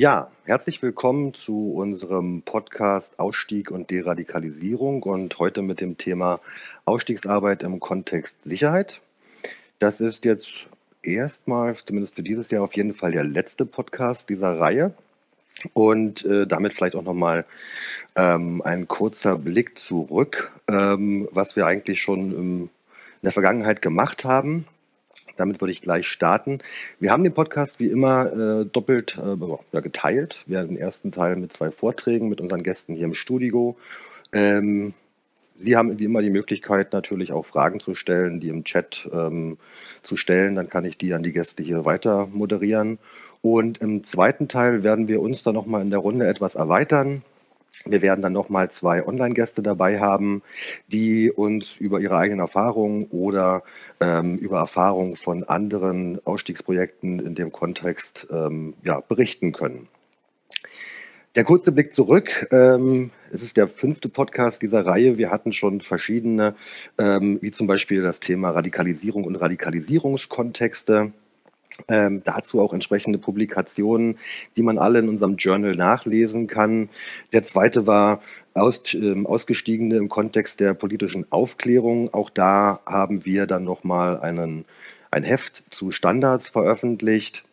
Ja, herzlich willkommen zu unserem Podcast Ausstieg und Deradikalisierung und heute mit dem Thema Ausstiegsarbeit im Kontext Sicherheit. Das ist jetzt erstmal, zumindest für dieses Jahr auf jeden Fall der letzte Podcast dieser Reihe. Und äh, damit vielleicht auch nochmal ähm, ein kurzer Blick zurück, ähm, was wir eigentlich schon im, in der Vergangenheit gemacht haben. Damit würde ich gleich starten. Wir haben den Podcast wie immer äh, doppelt äh, geteilt. Wir haben den ersten Teil mit zwei Vorträgen mit unseren Gästen hier im Studio. Ähm, Sie haben wie immer die Möglichkeit, natürlich auch Fragen zu stellen, die im Chat ähm, zu stellen. Dann kann ich die an die Gäste hier weiter moderieren. Und im zweiten Teil werden wir uns dann nochmal in der Runde etwas erweitern. Wir werden dann nochmal zwei Online-Gäste dabei haben, die uns über ihre eigenen Erfahrungen oder ähm, über Erfahrungen von anderen Ausstiegsprojekten in dem Kontext ähm, ja, berichten können. Der kurze Blick zurück. Ähm, es ist der fünfte Podcast dieser Reihe. Wir hatten schon verschiedene, ähm, wie zum Beispiel das Thema Radikalisierung und Radikalisierungskontexte. Ähm, dazu auch entsprechende Publikationen, die man alle in unserem Journal nachlesen kann. Der zweite war aus, äh, Ausgestiegene im Kontext der politischen Aufklärung. Auch da haben wir dann nochmal einen, ein Heft zu Standards veröffentlicht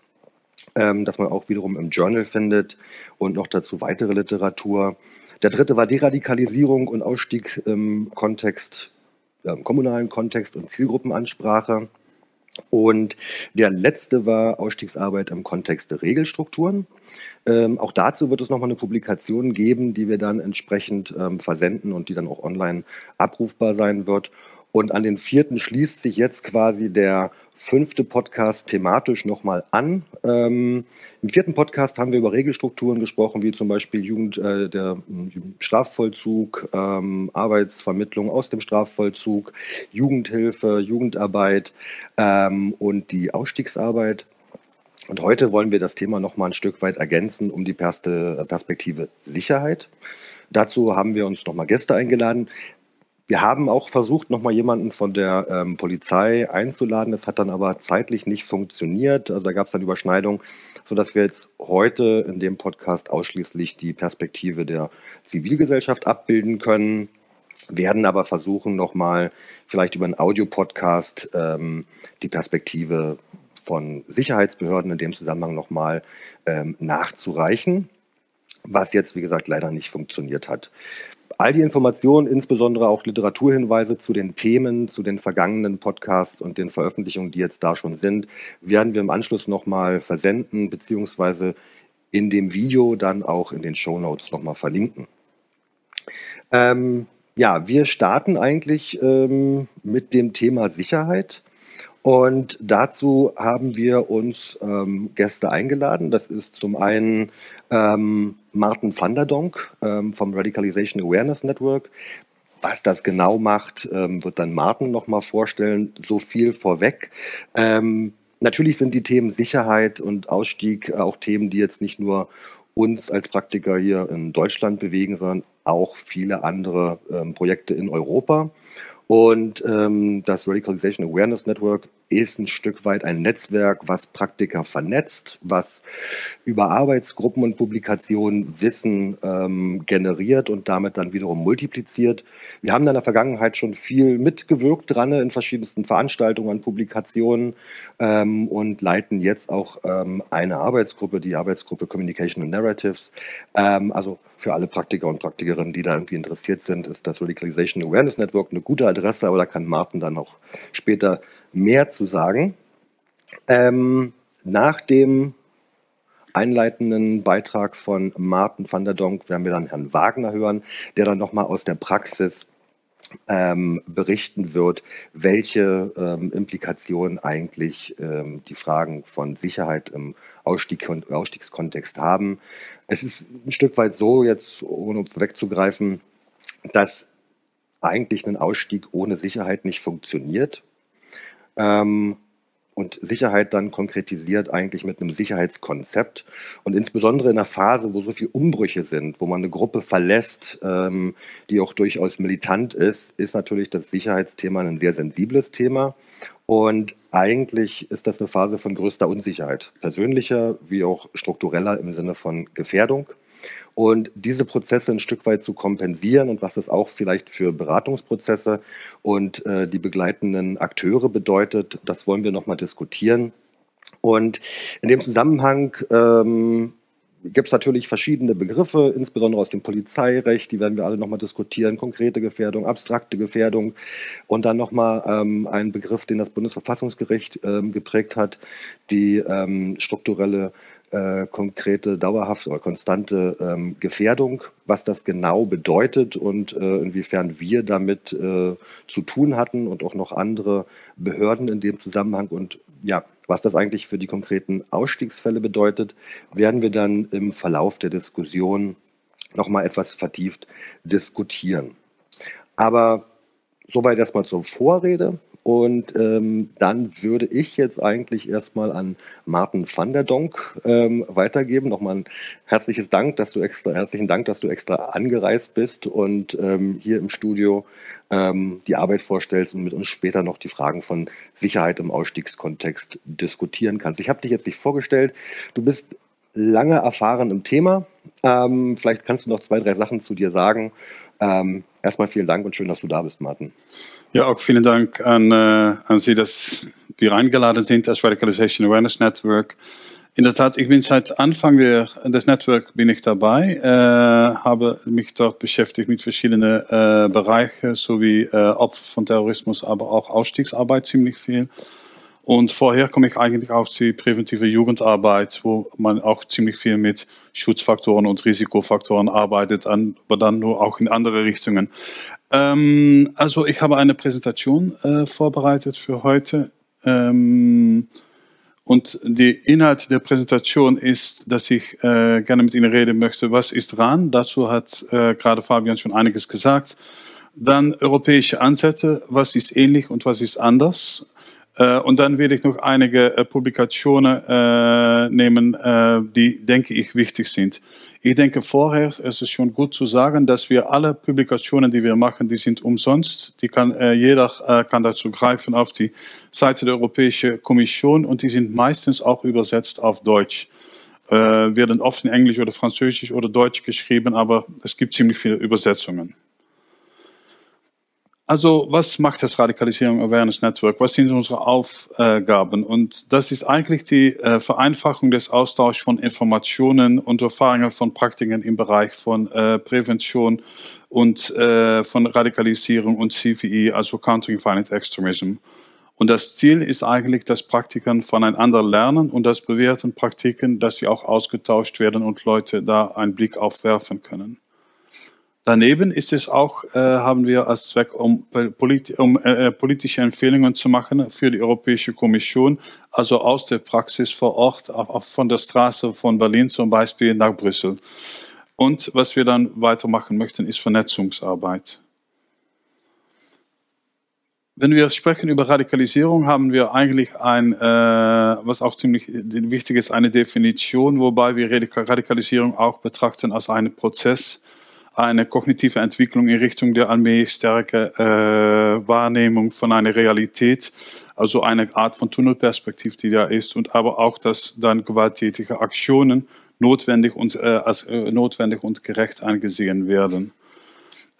ähm, das man auch wiederum im Journal findet und noch dazu weitere Literatur. Der dritte war Deradikalisierung und Ausstieg im Kontext, ja, im kommunalen Kontext und Zielgruppenansprache. Und der letzte war Ausstiegsarbeit im Kontext der Regelstrukturen. Ähm, auch dazu wird es nochmal eine Publikation geben, die wir dann entsprechend ähm, versenden und die dann auch online abrufbar sein wird. Und an den vierten schließt sich jetzt quasi der fünfte Podcast thematisch nochmal an. Ähm, Im vierten Podcast haben wir über Regelstrukturen gesprochen, wie zum Beispiel Jugend, äh, der äh, Strafvollzug, ähm, Arbeitsvermittlung aus dem Strafvollzug, Jugendhilfe, Jugendarbeit ähm, und die Ausstiegsarbeit. Und heute wollen wir das Thema nochmal ein Stück weit ergänzen um die Perspektive Sicherheit. Dazu haben wir uns nochmal Gäste eingeladen. Wir haben auch versucht, nochmal jemanden von der ähm, Polizei einzuladen. Das hat dann aber zeitlich nicht funktioniert. Also da gab es dann Überschneidung, sodass wir jetzt heute in dem Podcast ausschließlich die Perspektive der Zivilgesellschaft abbilden können. Werden aber versuchen, nochmal vielleicht über einen Audiopodcast ähm, die Perspektive von Sicherheitsbehörden in dem Zusammenhang nochmal ähm, nachzureichen was jetzt, wie gesagt, leider nicht funktioniert hat. All die Informationen, insbesondere auch Literaturhinweise zu den Themen, zu den vergangenen Podcasts und den Veröffentlichungen, die jetzt da schon sind, werden wir im Anschluss nochmal versenden, beziehungsweise in dem Video dann auch in den Show Notes nochmal verlinken. Ähm, ja, wir starten eigentlich ähm, mit dem Thema Sicherheit. Und dazu haben wir uns ähm, Gäste eingeladen. Das ist zum einen ähm, Martin van der Donk ähm, vom Radicalization Awareness Network. Was das genau macht, ähm, wird dann Martin nochmal vorstellen. So viel vorweg. Ähm, natürlich sind die Themen Sicherheit und Ausstieg auch Themen, die jetzt nicht nur uns als Praktiker hier in Deutschland bewegen, sondern auch viele andere ähm, Projekte in Europa. Und ähm, das Radicalization Awareness Network ist ein Stück weit ein Netzwerk, was Praktiker vernetzt, was über Arbeitsgruppen und Publikationen Wissen ähm, generiert und damit dann wiederum multipliziert. Wir haben in der Vergangenheit schon viel mitgewirkt dran in verschiedensten Veranstaltungen und Publikationen ähm, und leiten jetzt auch ähm, eine Arbeitsgruppe, die Arbeitsgruppe Communication and Narratives. Ähm, also für alle Praktiker und Praktikerinnen, die da irgendwie interessiert sind, ist das Radicalization Awareness Network eine gute Adresse, aber da kann Martin dann auch später mehr zu sagen. Ähm, nach dem einleitenden Beitrag von Martin van der Donk werden wir dann Herrn Wagner hören, der dann nochmal aus der Praxis ähm, berichten wird, welche ähm, Implikationen eigentlich ähm, die Fragen von Sicherheit im Ausstieg Ausstiegskontext haben. Es ist ein Stück weit so, jetzt ohne wegzugreifen, dass eigentlich ein Ausstieg ohne Sicherheit nicht funktioniert. Ähm, und Sicherheit dann konkretisiert eigentlich mit einem Sicherheitskonzept. Und insbesondere in einer Phase, wo so viele Umbrüche sind, wo man eine Gruppe verlässt, ähm, die auch durchaus militant ist, ist natürlich das Sicherheitsthema ein sehr sensibles Thema. Und eigentlich ist das eine Phase von größter Unsicherheit, persönlicher wie auch struktureller im Sinne von Gefährdung. Und diese Prozesse ein Stück weit zu kompensieren und was das auch vielleicht für Beratungsprozesse und äh, die begleitenden Akteure bedeutet, das wollen wir nochmal diskutieren. Und in dem Zusammenhang ähm, gibt es natürlich verschiedene Begriffe, insbesondere aus dem Polizeirecht, die werden wir alle nochmal diskutieren, konkrete Gefährdung, abstrakte Gefährdung und dann nochmal ähm, ein Begriff, den das Bundesverfassungsgericht ähm, geprägt hat, die ähm, strukturelle äh, konkrete, dauerhafte oder konstante ähm, Gefährdung, was das genau bedeutet und äh, inwiefern wir damit äh, zu tun hatten und auch noch andere Behörden in dem Zusammenhang und ja, was das eigentlich für die konkreten Ausstiegsfälle bedeutet, werden wir dann im Verlauf der Diskussion nochmal etwas vertieft diskutieren. Aber soweit erstmal zur Vorrede. Und ähm, dann würde ich jetzt eigentlich erstmal an Martin van der Donk ähm, weitergeben. Nochmal ein herzliches Dank, dass du extra, herzlichen Dank, dass du extra angereist bist und ähm, hier im Studio ähm, die Arbeit vorstellst und mit uns später noch die Fragen von Sicherheit im Ausstiegskontext diskutieren kannst. Ich habe dich jetzt nicht vorgestellt. Du bist lange erfahren im Thema. Ähm, vielleicht kannst du noch zwei, drei Sachen zu dir sagen. Erstmal vielen Dank und schön, dass du da bist, Martin. Ja, auch vielen Dank an, äh, an Sie, dass wir eingeladen sind als Radicalization Awareness Network. In der Tat, ich bin seit Anfang der, des Network bin ich dabei, äh, habe mich dort beschäftigt mit verschiedenen äh, Bereichen, sowie äh, Opfer von Terrorismus, aber auch Ausstiegsarbeit ziemlich viel. Und vorher komme ich eigentlich auch zur präventive Jugendarbeit, wo man auch ziemlich viel mit Schutzfaktoren und Risikofaktoren arbeitet, aber dann nur auch in andere Richtungen. Ähm, also ich habe eine Präsentation äh, vorbereitet für heute. Ähm, und die Inhalt der Präsentation ist, dass ich äh, gerne mit Ihnen reden möchte, was ist RAN? Dazu hat äh, gerade Fabian schon einiges gesagt. Dann europäische Ansätze, was ist ähnlich und was ist anders? Äh, und dann werde ich noch einige äh, Publikationen äh, nehmen, äh, die, denke ich, wichtig sind. Ich denke vorher, es ist schon gut zu sagen, dass wir alle Publikationen, die wir machen, die sind umsonst. Die kann, äh, jeder äh, kann dazu greifen auf die Seite der Europäischen Kommission und die sind meistens auch übersetzt auf Deutsch. Äh, werden oft in Englisch oder Französisch oder Deutsch geschrieben, aber es gibt ziemlich viele Übersetzungen. Also, was macht das Radikalisierung Awareness Network? Was sind unsere Aufgaben? Und das ist eigentlich die äh, Vereinfachung des Austauschs von Informationen und Erfahrungen von Praktiken im Bereich von äh, Prävention und äh, von Radikalisierung und CVE, also Countering Violent Extremism. Und das Ziel ist eigentlich, dass Praktiken voneinander lernen und das bewährten Praktiken, dass sie auch ausgetauscht werden und Leute da einen Blick aufwerfen können. Daneben ist es auch, äh, haben wir als Zweck, um, polit um äh, äh, politische Empfehlungen zu machen für die Europäische Kommission, also aus der Praxis vor Ort, auch von der Straße von Berlin zum Beispiel nach Brüssel. Und was wir dann weitermachen möchten, ist Vernetzungsarbeit. Wenn wir sprechen über Radikalisierung, haben wir eigentlich ein, äh, was auch ziemlich wichtig ist, eine Definition, wobei wir Radikalisierung auch betrachten als einen Prozess, eine kognitive Entwicklung in Richtung der allmählich stärke äh, Wahrnehmung von einer Realität, also eine Art von Tunnelperspektive, die da ist, und aber auch, dass dann gewalttätige Aktionen notwendig und, äh, als äh, notwendig und gerecht angesehen werden.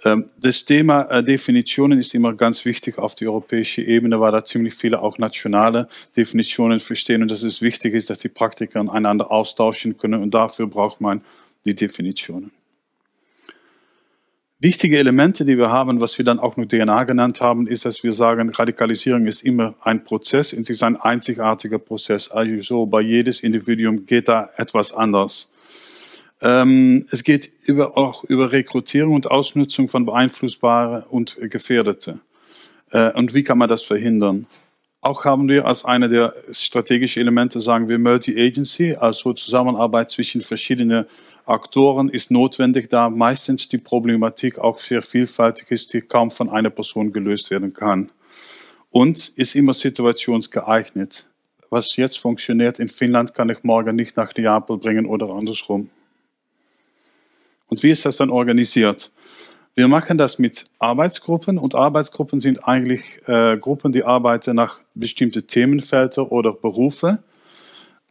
Ähm, das Thema äh, Definitionen ist immer ganz wichtig auf die europäische Ebene, weil da ziemlich viele auch nationale Definitionen verstehen und dass es wichtig ist, dass die Praktiker einander austauschen können und dafür braucht man die Definitionen. Wichtige Elemente, die wir haben, was wir dann auch nur DNA genannt haben, ist, dass wir sagen, Radikalisierung ist immer ein Prozess und ist ein einzigartiger Prozess. Also so bei jedes Individuum geht da etwas anders. Ähm, es geht über, auch über Rekrutierung und Ausnutzung von Beeinflussbaren und Gefährdete. Äh, und wie kann man das verhindern? Auch haben wir als eine der strategischen Elemente, sagen wir Multi-Agency, also Zusammenarbeit zwischen verschiedenen Aktoren ist notwendig, da meistens die Problematik auch sehr vielfältig ist, die kaum von einer Person gelöst werden kann. Und ist immer situationsgeeignet. was jetzt funktioniert in Finnland, kann ich morgen nicht nach Neapel bringen oder andersrum. Und wie ist das dann organisiert? Wir machen das mit Arbeitsgruppen und Arbeitsgruppen sind eigentlich äh, Gruppen, die arbeiten nach bestimmten Themenfelder oder Berufe.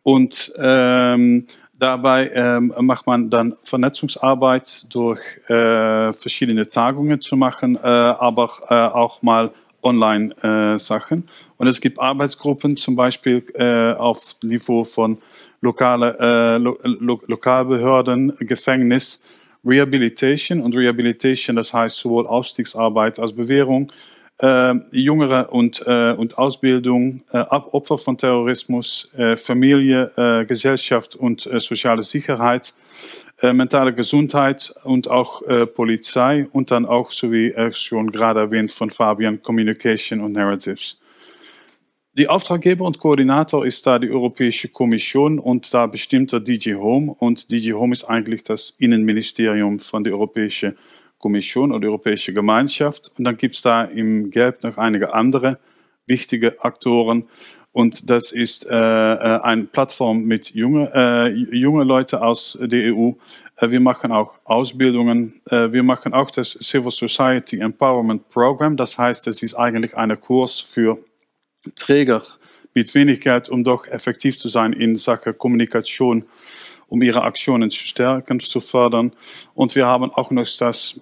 Und ähm, dabei ähm, macht man dann Vernetzungsarbeit durch äh, verschiedene Tagungen zu machen, äh, aber äh, auch mal Online-Sachen. und es gibt Arbeitsgruppen, zum Beispiel äh, auf Niveau von lokale, äh, Lo Lo Lokalbehörden, Gefängnis, Rehabilitation und Rehabilitation, das heißt sowohl Aufstiegsarbeit als Bewährung, äh, Jüngere und, äh, und Ausbildung, äh, Opfer von Terrorismus, äh, Familie, äh, Gesellschaft und äh, soziale Sicherheit, äh, mentale Gesundheit und auch äh, Polizei und dann auch, so wie äh, schon gerade erwähnt von Fabian, Communication und Narratives. Die Auftraggeber und Koordinator ist da die Europäische Kommission und da bestimmt der DG Home und DG Home ist eigentlich das Innenministerium von der Europäischen Kommission oder Europäische Gemeinschaft und dann gibt es da im Gelb noch einige andere wichtige Aktoren und das ist äh, äh, eine Plattform mit junge, äh, junge Leute aus der EU. Äh, wir machen auch Ausbildungen. Äh, wir machen auch das Civil Society Empowerment Program. Das heißt, es ist eigentlich ein Kurs für Träger mit wenig Geld, um doch effektiv zu sein in Sachen Kommunikation, um ihre Aktionen zu stärken, zu fördern. Und wir haben auch noch das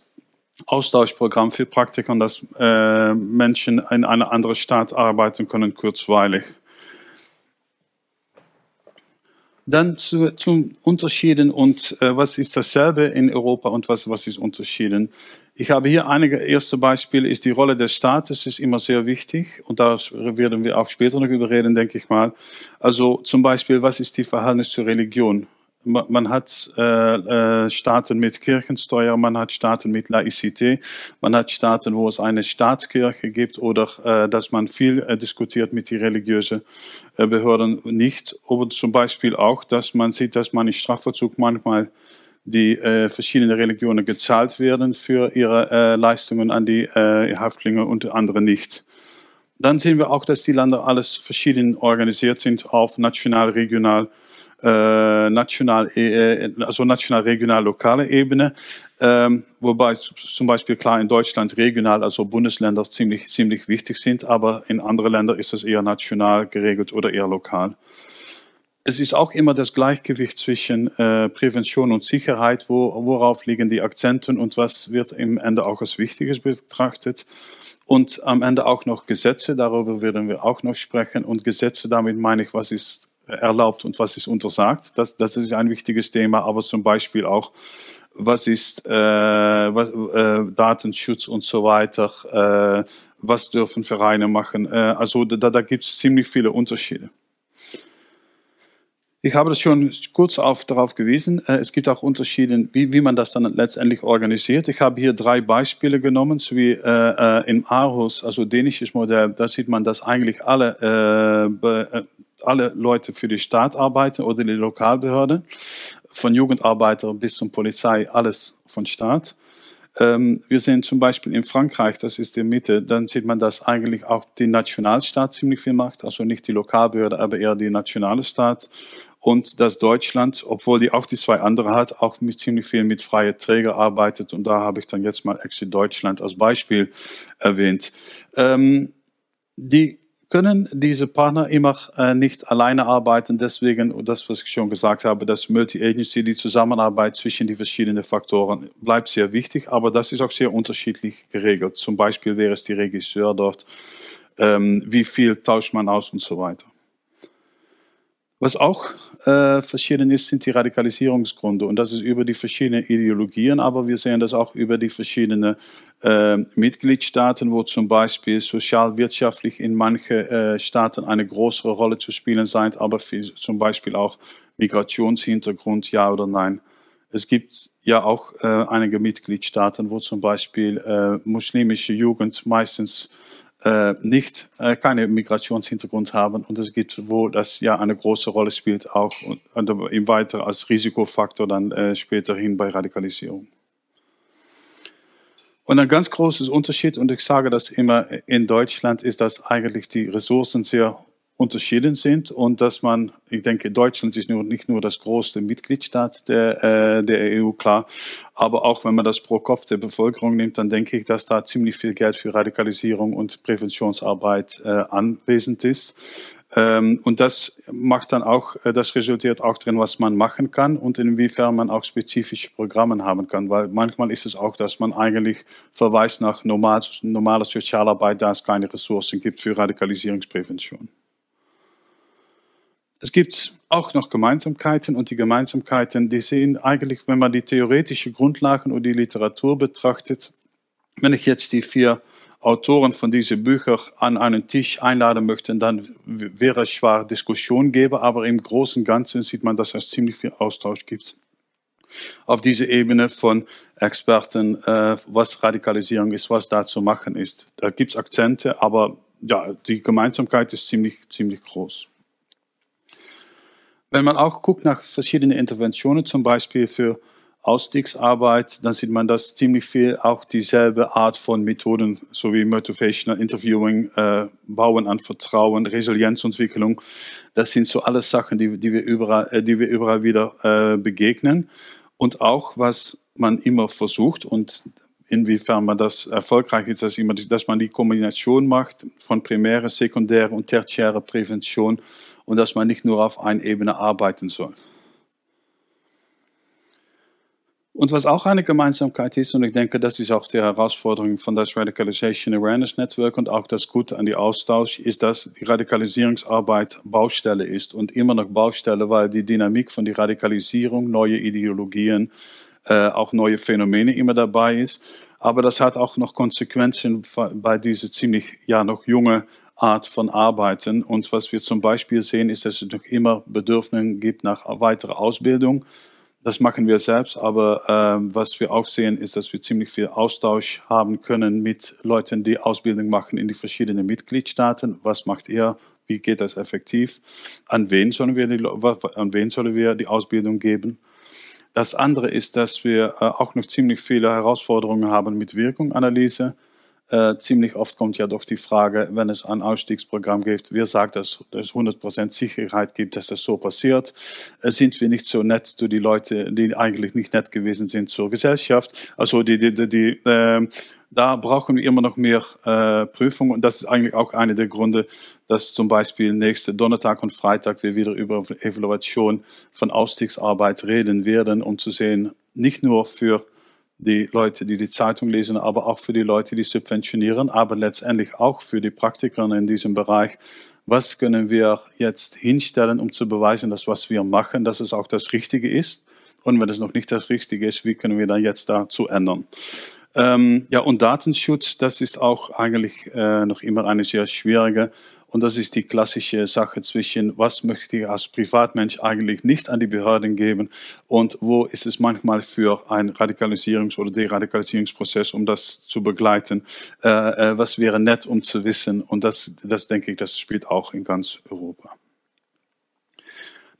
Austauschprogramm für Praktiker, dass äh, Menschen in einer anderen Stadt arbeiten können, kurzweilig. Dann zu, zum Unterschieden und äh, was ist dasselbe in Europa und was, was ist unterschieden. Ich habe hier einige erste Beispiele, ist die Rolle des Staates ist immer sehr wichtig und da werden wir auch später noch über reden, denke ich mal. Also zum Beispiel, was ist die Verhältnis zur Religion? man hat äh, äh, Staaten mit Kirchensteuer, man hat Staaten mit Laizität, man hat Staaten, wo es eine Staatskirche gibt oder äh, dass man viel äh, diskutiert mit den religiösen äh, Behörden nicht. Oder zum Beispiel auch, dass man sieht, dass man im Strafvollzug manchmal die äh, verschiedenen Religionen gezahlt werden für ihre äh, Leistungen an die äh, Häftlinge und andere nicht. Dann sehen wir auch, dass die Länder alles verschieden organisiert sind auf national, regional, äh, national, äh, also national, regional, lokale Ebene. Ähm, wobei zum Beispiel klar in Deutschland regional, also Bundesländer ziemlich, ziemlich wichtig sind, aber in anderen Ländern ist es eher national geregelt oder eher lokal. Es ist auch immer das Gleichgewicht zwischen äh, Prävention und Sicherheit, wo, worauf liegen die Akzenten und was wird im Ende auch als Wichtiges betrachtet. Und am Ende auch noch Gesetze, darüber werden wir auch noch sprechen. Und Gesetze, damit meine ich, was ist erlaubt und was ist untersagt. Das, das ist ein wichtiges Thema, aber zum Beispiel auch, was ist äh, was, äh, Datenschutz und so weiter, äh, was dürfen Vereine machen. Äh, also da, da gibt es ziemlich viele Unterschiede. Ich habe das schon kurz auf, darauf gewiesen. Äh, es gibt auch Unterschiede, wie, wie man das dann letztendlich organisiert. Ich habe hier drei Beispiele genommen, so wie äh, äh im Aarhus, also dänisches Modell, da sieht man, dass eigentlich alle äh, äh alle Leute für die Staat arbeiten oder die Lokalbehörde, von Jugendarbeiter bis zum Polizei, alles von Staat. Ähm, wir sehen zum Beispiel in Frankreich, das ist die Mitte, dann sieht man, dass eigentlich auch die Nationalstaat ziemlich viel macht, also nicht die Lokalbehörde, aber eher die nationale Staat. Und dass Deutschland, obwohl die auch die zwei andere hat, auch mit ziemlich viel mit freien Träger arbeitet. Und da habe ich dann jetzt mal Exit Deutschland als Beispiel erwähnt. Ähm, die können diese Partner immer äh, nicht alleine arbeiten. Deswegen, das, was ich schon gesagt habe, das Multi-Agency, die Zusammenarbeit zwischen den verschiedenen Faktoren bleibt sehr wichtig, aber das ist auch sehr unterschiedlich geregelt. Zum Beispiel wäre es die Regisseur dort, ähm, wie viel tauscht man aus und so weiter. Was auch äh, verschieden ist, sind die Radikalisierungsgründe. Und das ist über die verschiedenen Ideologien, aber wir sehen das auch über die verschiedenen äh, Mitgliedstaaten, wo zum Beispiel sozialwirtschaftlich in manchen äh, Staaten eine größere Rolle zu spielen scheint, aber für, zum Beispiel auch Migrationshintergrund, ja oder nein. Es gibt ja auch äh, einige Mitgliedstaaten, wo zum Beispiel äh, muslimische Jugend meistens äh, nicht äh, keine Migrationshintergrund haben und es gibt, wo das ja eine große Rolle spielt, auch und, und im Weiter als Risikofaktor dann äh, späterhin bei Radikalisierung. Und ein ganz großes Unterschied, und ich sage das immer in Deutschland, ist, dass eigentlich die Ressourcen sehr unterschieden sind und dass man, ich denke, Deutschland ist nur, nicht nur das größte Mitgliedstaat der, äh, der EU, klar, aber auch wenn man das pro Kopf der Bevölkerung nimmt, dann denke ich, dass da ziemlich viel Geld für Radikalisierung und Präventionsarbeit äh, anwesend ist. Ähm, und das macht dann auch, äh, das resultiert auch drin, was man machen kann und inwiefern man auch spezifische Programme haben kann. Weil manchmal ist es auch, dass man eigentlich verweist nach normal, normaler Sozialarbeit, da es keine Ressourcen gibt für Radikalisierungsprävention. Es gibt auch noch Gemeinsamkeiten und die Gemeinsamkeiten, die sehen eigentlich, wenn man die theoretische Grundlagen und die Literatur betrachtet, wenn ich jetzt die vier Autoren von diesen Büchern an einen Tisch einladen möchte, dann wäre es schwer Diskussion geben, aber im Großen und Ganzen sieht man, dass es ziemlich viel Austausch gibt. Auf dieser Ebene von Experten, äh, was Radikalisierung ist, was da zu machen ist. Da gibt es Akzente, aber ja, die Gemeinsamkeit ist ziemlich, ziemlich groß. Wenn man auch guckt nach verschiedenen Interventionen, zum Beispiel für Ausstiegsarbeit, dann sieht man, dass ziemlich viel auch dieselbe Art von Methoden, so wie Motivational Interviewing, äh, Bauen an Vertrauen, Resilienzentwicklung, das sind so alles Sachen, die, die, wir, überall, äh, die wir überall wieder äh, begegnen. Und auch, was man immer versucht und inwiefern man das erfolgreich ist, dass, immer, dass man die Kombination macht von primäre, sekundäre und tertiäre Prävention und dass man nicht nur auf einer Ebene arbeiten soll. Und was auch eine Gemeinsamkeit ist, und ich denke, das ist auch die Herausforderung von das Radicalization Awareness Network und auch das Gute an die Austausch, ist, dass die Radikalisierungsarbeit Baustelle ist und immer noch Baustelle, weil die Dynamik von der Radikalisierung, neue Ideologien, äh, auch neue Phänomene immer dabei ist. Aber das hat auch noch Konsequenzen bei dieser ziemlich, ja, noch junge Art von Arbeiten. Und was wir zum Beispiel sehen, ist, dass es noch immer Bedürfnisse gibt nach weiterer Ausbildung das machen wir selbst, aber ähm, was wir auch sehen, ist, dass wir ziemlich viel Austausch haben können mit Leuten, die Ausbildung machen in die verschiedenen Mitgliedstaaten. Was macht ihr? Wie geht das effektiv? An wen sollen wir die, an wen sollen wir die Ausbildung geben? Das andere ist, dass wir äh, auch noch ziemlich viele Herausforderungen haben mit Wirkunganalyse. Äh, ziemlich oft kommt ja doch die Frage, wenn es ein Ausstiegsprogramm gibt, wer sagt, dass es 100% Sicherheit gibt, dass das so passiert? Äh, sind wir nicht so nett zu die Leute, die eigentlich nicht nett gewesen sind zur Gesellschaft? Also die, die, die, die äh, da brauchen wir immer noch mehr äh, Prüfung und das ist eigentlich auch einer der Gründe, dass zum Beispiel nächste Donnerstag und Freitag wir wieder über Evaluation von Ausstiegsarbeit reden werden, um zu sehen, nicht nur für die Leute, die die Zeitung lesen, aber auch für die Leute, die subventionieren, aber letztendlich auch für die Praktiker in diesem Bereich. Was können wir jetzt hinstellen, um zu beweisen, dass was wir machen, dass es auch das Richtige ist? Und wenn es noch nicht das Richtige ist, wie können wir dann jetzt dazu ändern? Ähm, ja, und Datenschutz, das ist auch eigentlich äh, noch immer eine sehr schwierige und das ist die klassische Sache zwischen, was möchte ich als Privatmensch eigentlich nicht an die Behörden geben und wo ist es manchmal für einen Radikalisierungs- oder Deradikalisierungsprozess, um das zu begleiten, äh, äh, was wäre nett, um zu wissen. Und das, das denke ich, das spielt auch in ganz Europa.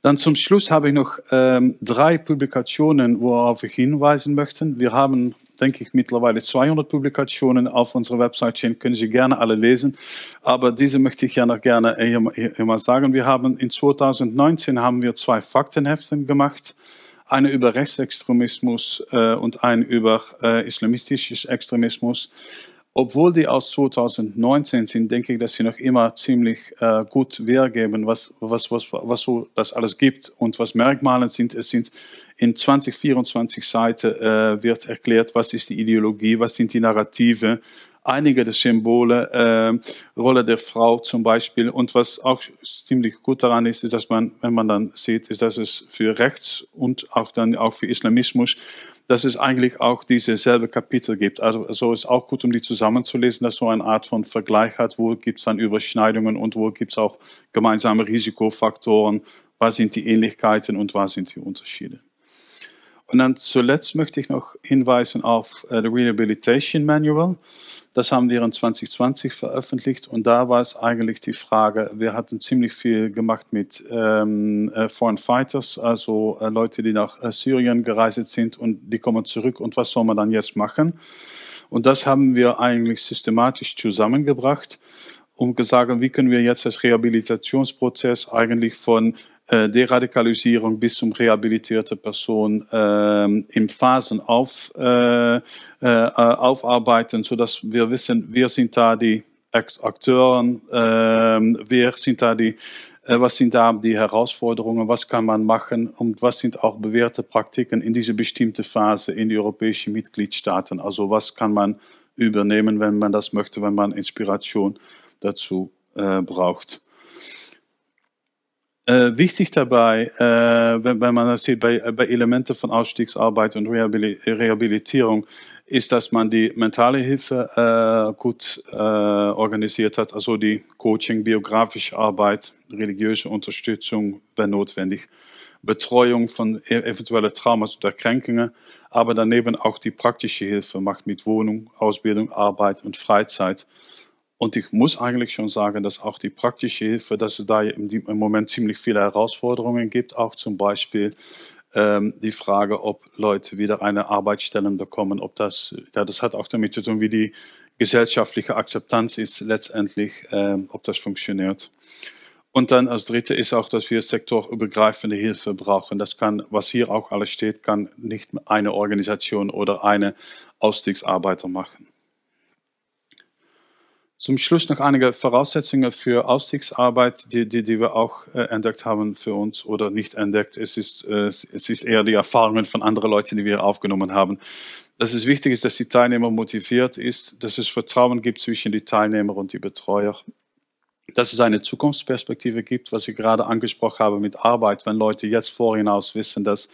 Dann zum Schluss habe ich noch ähm, drei Publikationen, worauf ich hinweisen möchte. Wir haben denke ich, mittlerweile 200 Publikationen auf unserer Website stehen, können Sie gerne alle lesen. Aber diese möchte ich ja noch gerne mal sagen. Wir haben in 2019 haben wir zwei Faktenheften gemacht. Eine über Rechtsextremismus äh, und eine über äh, islamistisches Extremismus. Obwohl die aus 2019 sind, denke ich, dass sie noch immer ziemlich äh, gut wiedergeben, was, was, was, was so das alles gibt und was Merkmale sind. Es sind in 20, 24 Seiten äh, wird erklärt, was ist die Ideologie, was sind die Narrative, einige der Symbole, äh, Rolle der Frau zum Beispiel. Und was auch ziemlich gut daran ist, ist, dass man, wenn man dann sieht, ist, dass es für Rechts und auch dann auch für Islamismus dass es eigentlich auch diese selbe Kapitel gibt. Also, also ist auch gut, um die zusammenzulesen, dass so eine Art von Vergleich hat, wo gibt es dann Überschneidungen und wo gibt es auch gemeinsame Risikofaktoren, was sind die Ähnlichkeiten und was sind die Unterschiede. Und dann zuletzt möchte ich noch hinweisen auf äh, the Rehabilitation Manual. Das haben wir in 2020 veröffentlicht und da war es eigentlich die Frage, wir hatten ziemlich viel gemacht mit ähm, äh, Foreign Fighters, also äh, Leute, die nach äh, Syrien gereist sind und die kommen zurück und was soll man dann jetzt machen? Und das haben wir eigentlich systematisch zusammengebracht um zu sagen, wie können wir jetzt das Rehabilitationsprozess eigentlich von äh, Deradikalisierung bis zum rehabilitierte Person äh, in Phasen auf, äh, äh, aufarbeiten, so dass wir wissen, wer sind da die Akteuren, äh, wer sind da die äh, was sind da die Herausforderungen, was kann man machen und was sind auch bewährte Praktiken in diese bestimmte Phase in die europäischen Mitgliedstaaten. Also was kann man übernehmen, wenn man das möchte, wenn man Inspiration dazu äh, braucht. Äh, wichtig dabei, äh, wenn, wenn, man das sieht bei, bei Elemente von Ausstiegsarbeit und Rehabilitierung, ist, dass man die mentale Hilfe äh, gut äh, organisiert hat, also die Coaching, biografische Arbeit, religiöse Unterstützung, wenn notwendig, Betreuung von e-, eventuellen Traumas oder Kränkungen, aber daneben auch die praktische Hilfe macht mit Wohnung, Ausbildung, Arbeit und Freizeit. Und ich muss eigentlich schon sagen, dass auch die praktische Hilfe, dass es da im, Moment ziemlich viele Herausforderungen gibt, auch zum Beispiel ähm, die Frage, ob Leute wieder eine Arbeitsstelle bekommen, ob das, ja, das hat auch damit zu tun, wie die gesellschaftliche Akzeptanz ist letztendlich, ähm, ob das funktioniert. Und dann als dritte ist auch, dass wir sektorübergreifende Hilfe brauchen. Das kann, was hier auch alles steht, kann nicht eine Organisation oder eine Ausstiegsarbeiter machen. Zum Schluss noch einige Voraussetzungen für Ausstiegsarbeit, die, die, die wir auch äh, entdeckt haben für uns oder nicht entdeckt. Es ist, äh, es ist eher die Erfahrungen von anderen Leuten, die wir aufgenommen haben. Dass es wichtig ist, dass die Teilnehmer motiviert ist, dass es Vertrauen gibt zwischen die Teilnehmer und die Betreuer. Dass es eine Zukunftsperspektive gibt, was ich gerade angesprochen habe mit Arbeit, wenn Leute jetzt vorhinaus wissen, dass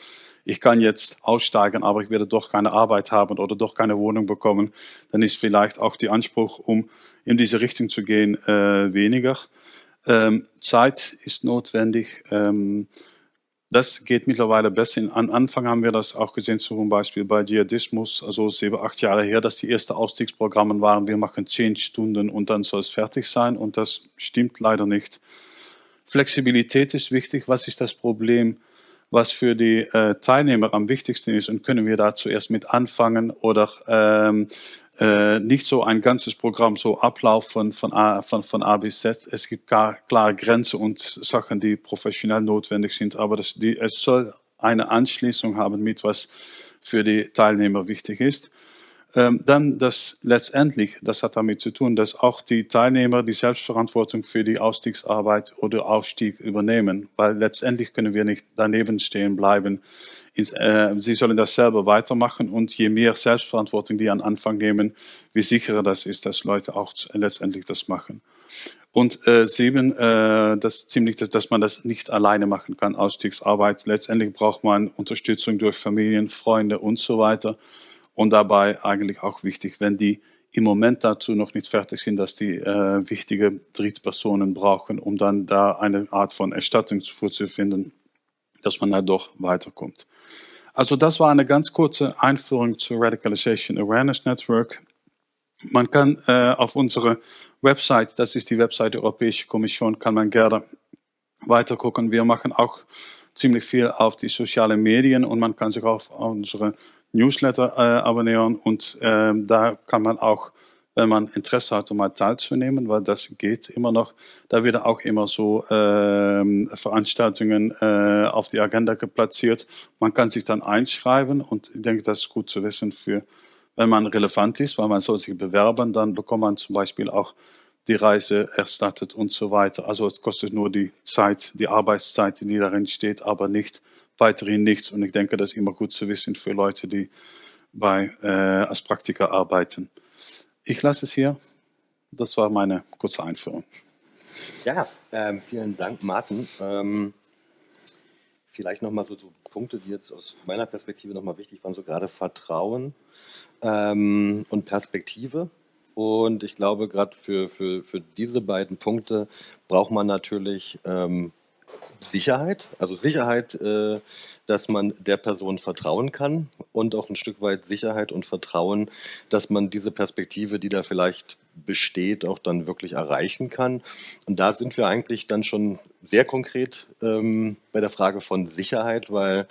ich kann jetzt aussteigen, aber ich werde doch keine Arbeit haben oder doch keine Wohnung bekommen, dann ist vielleicht auch die Anspruch, um in diese Richtung zu gehen, äh, weniger. Ähm, Zeit ist notwendig. Ähm, das geht mittlerweile besser. Am Anfang haben wir das auch gesehen, zum Beispiel bei Dschihadismus, also sieben, acht Jahre her, dass die ersten Ausstiegsprogramme waren, wir machen zehn Stunden und dann soll es fertig sein und das stimmt leider nicht. Flexibilität ist wichtig. Was ist das Problem? Was für die äh, Teilnehmer am wichtigsten ist und können wir da zuerst mit anfangen oder ähm, äh, nicht so ein ganzes Programm so ablaufen von A, von, von A bis Z. Es gibt gar, klare Grenzen und Sachen, die professionell notwendig sind, aber das, die, es soll eine Anschließung haben mit was für die Teilnehmer wichtig ist. Ähm, dann das letztendlich, das hat damit zu tun, dass auch die Teilnehmer die Selbstverantwortung für die Ausstiegsarbeit oder Ausstieg übernehmen, weil letztendlich können wir nicht daneben stehen bleiben. Äh, sie sollen das selber weitermachen und je mehr Selbstverantwortung die an Anfang nehmen, wie sicherer das ist, dass Leute auch letztendlich das machen. Und äh, sieben, äh, das ziemlich, dass, dass man das nicht alleine machen kann, Ausstiegsarbeit. Letztendlich braucht man Unterstützung durch Familien, Freunde und so weiter. Und dabei eigentlich auch wichtig, wenn die im Moment dazu noch nicht fertig sind, dass die äh, wichtige Drittpersonen brauchen, um dann da eine Art von Erstattung vorzufinden, dass man da doch weiterkommt. Also das war eine ganz kurze Einführung zur Radicalization Awareness Network. Man kann äh, auf unsere Website, das ist die Website der Europäischen Kommission, kann man gerne weiter gucken. Wir machen auch ziemlich viel auf die sozialen Medien und man kann sich auf unsere Newsletter äh, abonnieren und äh, da kann man auch, wenn man Interesse hat, um mal teilzunehmen, weil das geht immer noch, da werden auch immer so äh, Veranstaltungen auf die Agenda geplatziert. Man kann sich dann einschreiben und ich denke, das ist gut zu wissen für, wenn man relevant ist, weil man soll sich bewerben, dann bekommt man zum Beispiel auch die Reise erstattet und so weiter. Also es kostet nur die Zeit, die Arbeitszeit, die darin steht, aber nicht weiterhin nichts. Und ich denke, das ist immer gut zu wissen für Leute, die bei, äh, als Praktiker arbeiten. Ich lasse es hier. Das war meine kurze Einführung. Ja, ähm, vielen Dank, Martin. Ähm, vielleicht nochmal so, so Punkte, die jetzt aus meiner Perspektive nochmal wichtig waren, so gerade Vertrauen ähm, und Perspektive. Und ich glaube, gerade für, für, für diese beiden Punkte braucht man natürlich ähm, Sicherheit, also Sicherheit, äh, dass man der Person vertrauen kann und auch ein Stück weit Sicherheit und Vertrauen, dass man diese Perspektive, die da vielleicht besteht, auch dann wirklich erreichen kann. Und da sind wir eigentlich dann schon sehr konkret ähm, bei der Frage von Sicherheit, weil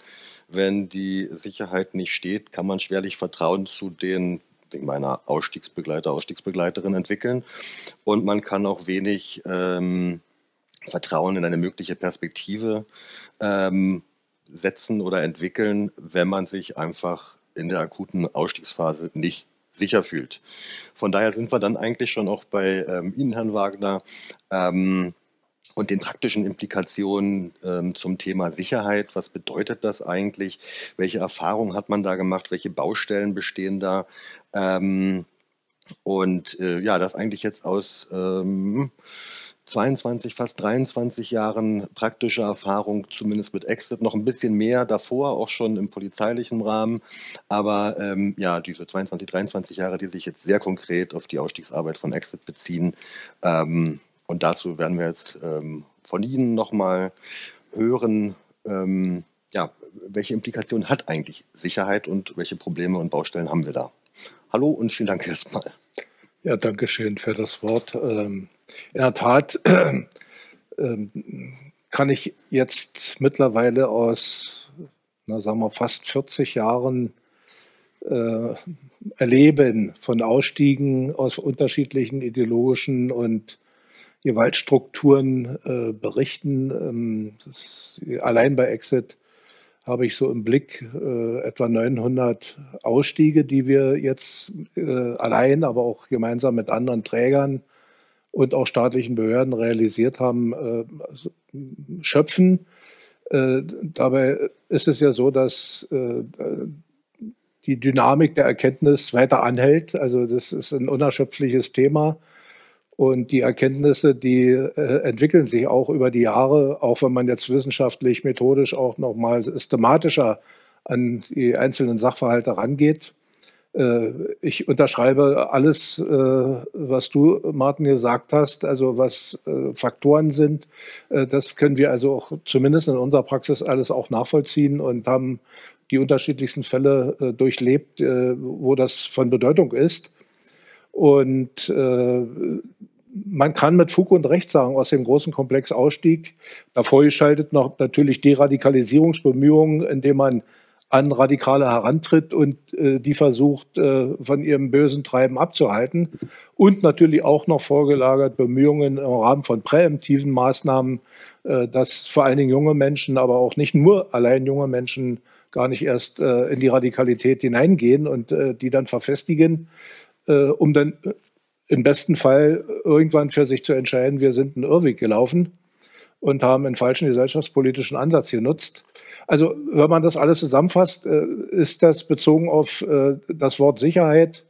wenn die Sicherheit nicht steht, kann man schwerlich Vertrauen zu den meiner Ausstiegsbegleiter, Ausstiegsbegleiterin entwickeln. Und man kann auch wenig ähm, Vertrauen in eine mögliche Perspektive ähm, setzen oder entwickeln, wenn man sich einfach in der akuten Ausstiegsphase nicht sicher fühlt. Von daher sind wir dann eigentlich schon auch bei ähm, Ihnen, Herrn Wagner, ähm, und den praktischen Implikationen ähm, zum Thema Sicherheit. Was bedeutet das eigentlich? Welche Erfahrungen hat man da gemacht? Welche Baustellen bestehen da? Ähm, und äh, ja, das eigentlich jetzt aus ähm, 22, fast 23 Jahren praktischer Erfahrung, zumindest mit Exit, noch ein bisschen mehr davor, auch schon im polizeilichen Rahmen. Aber ähm, ja, diese 22, 23 Jahre, die sich jetzt sehr konkret auf die Ausstiegsarbeit von Exit beziehen. Ähm, und dazu werden wir jetzt ähm, von Ihnen nochmal hören, ähm, ja, welche Implikationen hat eigentlich Sicherheit und welche Probleme und Baustellen haben wir da? Hallo und vielen Dank erstmal. Ja, danke schön für das Wort. Ähm, in der Tat äh, kann ich jetzt mittlerweile aus, na, sagen wir, fast 40 Jahren äh, erleben von Ausstiegen aus unterschiedlichen ideologischen und Gewaltstrukturen äh, berichten. Ähm, das, allein bei Exit habe ich so im Blick äh, etwa 900 Ausstiege, die wir jetzt äh, allein, aber auch gemeinsam mit anderen Trägern und auch staatlichen Behörden realisiert haben, äh, schöpfen. Äh, dabei ist es ja so, dass äh, die Dynamik der Erkenntnis weiter anhält. Also das ist ein unerschöpfliches Thema. Und die Erkenntnisse, die äh, entwickeln sich auch über die Jahre, auch wenn man jetzt wissenschaftlich, methodisch auch nochmal systematischer an die einzelnen Sachverhalte rangeht. Äh, ich unterschreibe alles, äh, was du, Martin, gesagt hast, also was äh, Faktoren sind. Das können wir also auch zumindest in unserer Praxis alles auch nachvollziehen und haben die unterschiedlichsten Fälle durchlebt, wo das von Bedeutung ist. Und man kann mit Fug und Recht sagen, aus dem großen Komplex Ausstieg, davor geschaltet noch natürlich Deradikalisierungsbemühungen, indem man an Radikale herantritt und äh, die versucht, äh, von ihrem bösen Treiben abzuhalten. Und natürlich auch noch vorgelagert Bemühungen im Rahmen von präemptiven Maßnahmen, äh, dass vor allen Dingen junge Menschen, aber auch nicht nur allein junge Menschen gar nicht erst äh, in die Radikalität hineingehen und äh, die dann verfestigen, äh, um dann im besten Fall irgendwann für sich zu entscheiden, wir sind einen Irrweg gelaufen und haben einen falschen gesellschaftspolitischen Ansatz genutzt. Also wenn man das alles zusammenfasst, äh, ist das bezogen auf äh, das Wort Sicherheit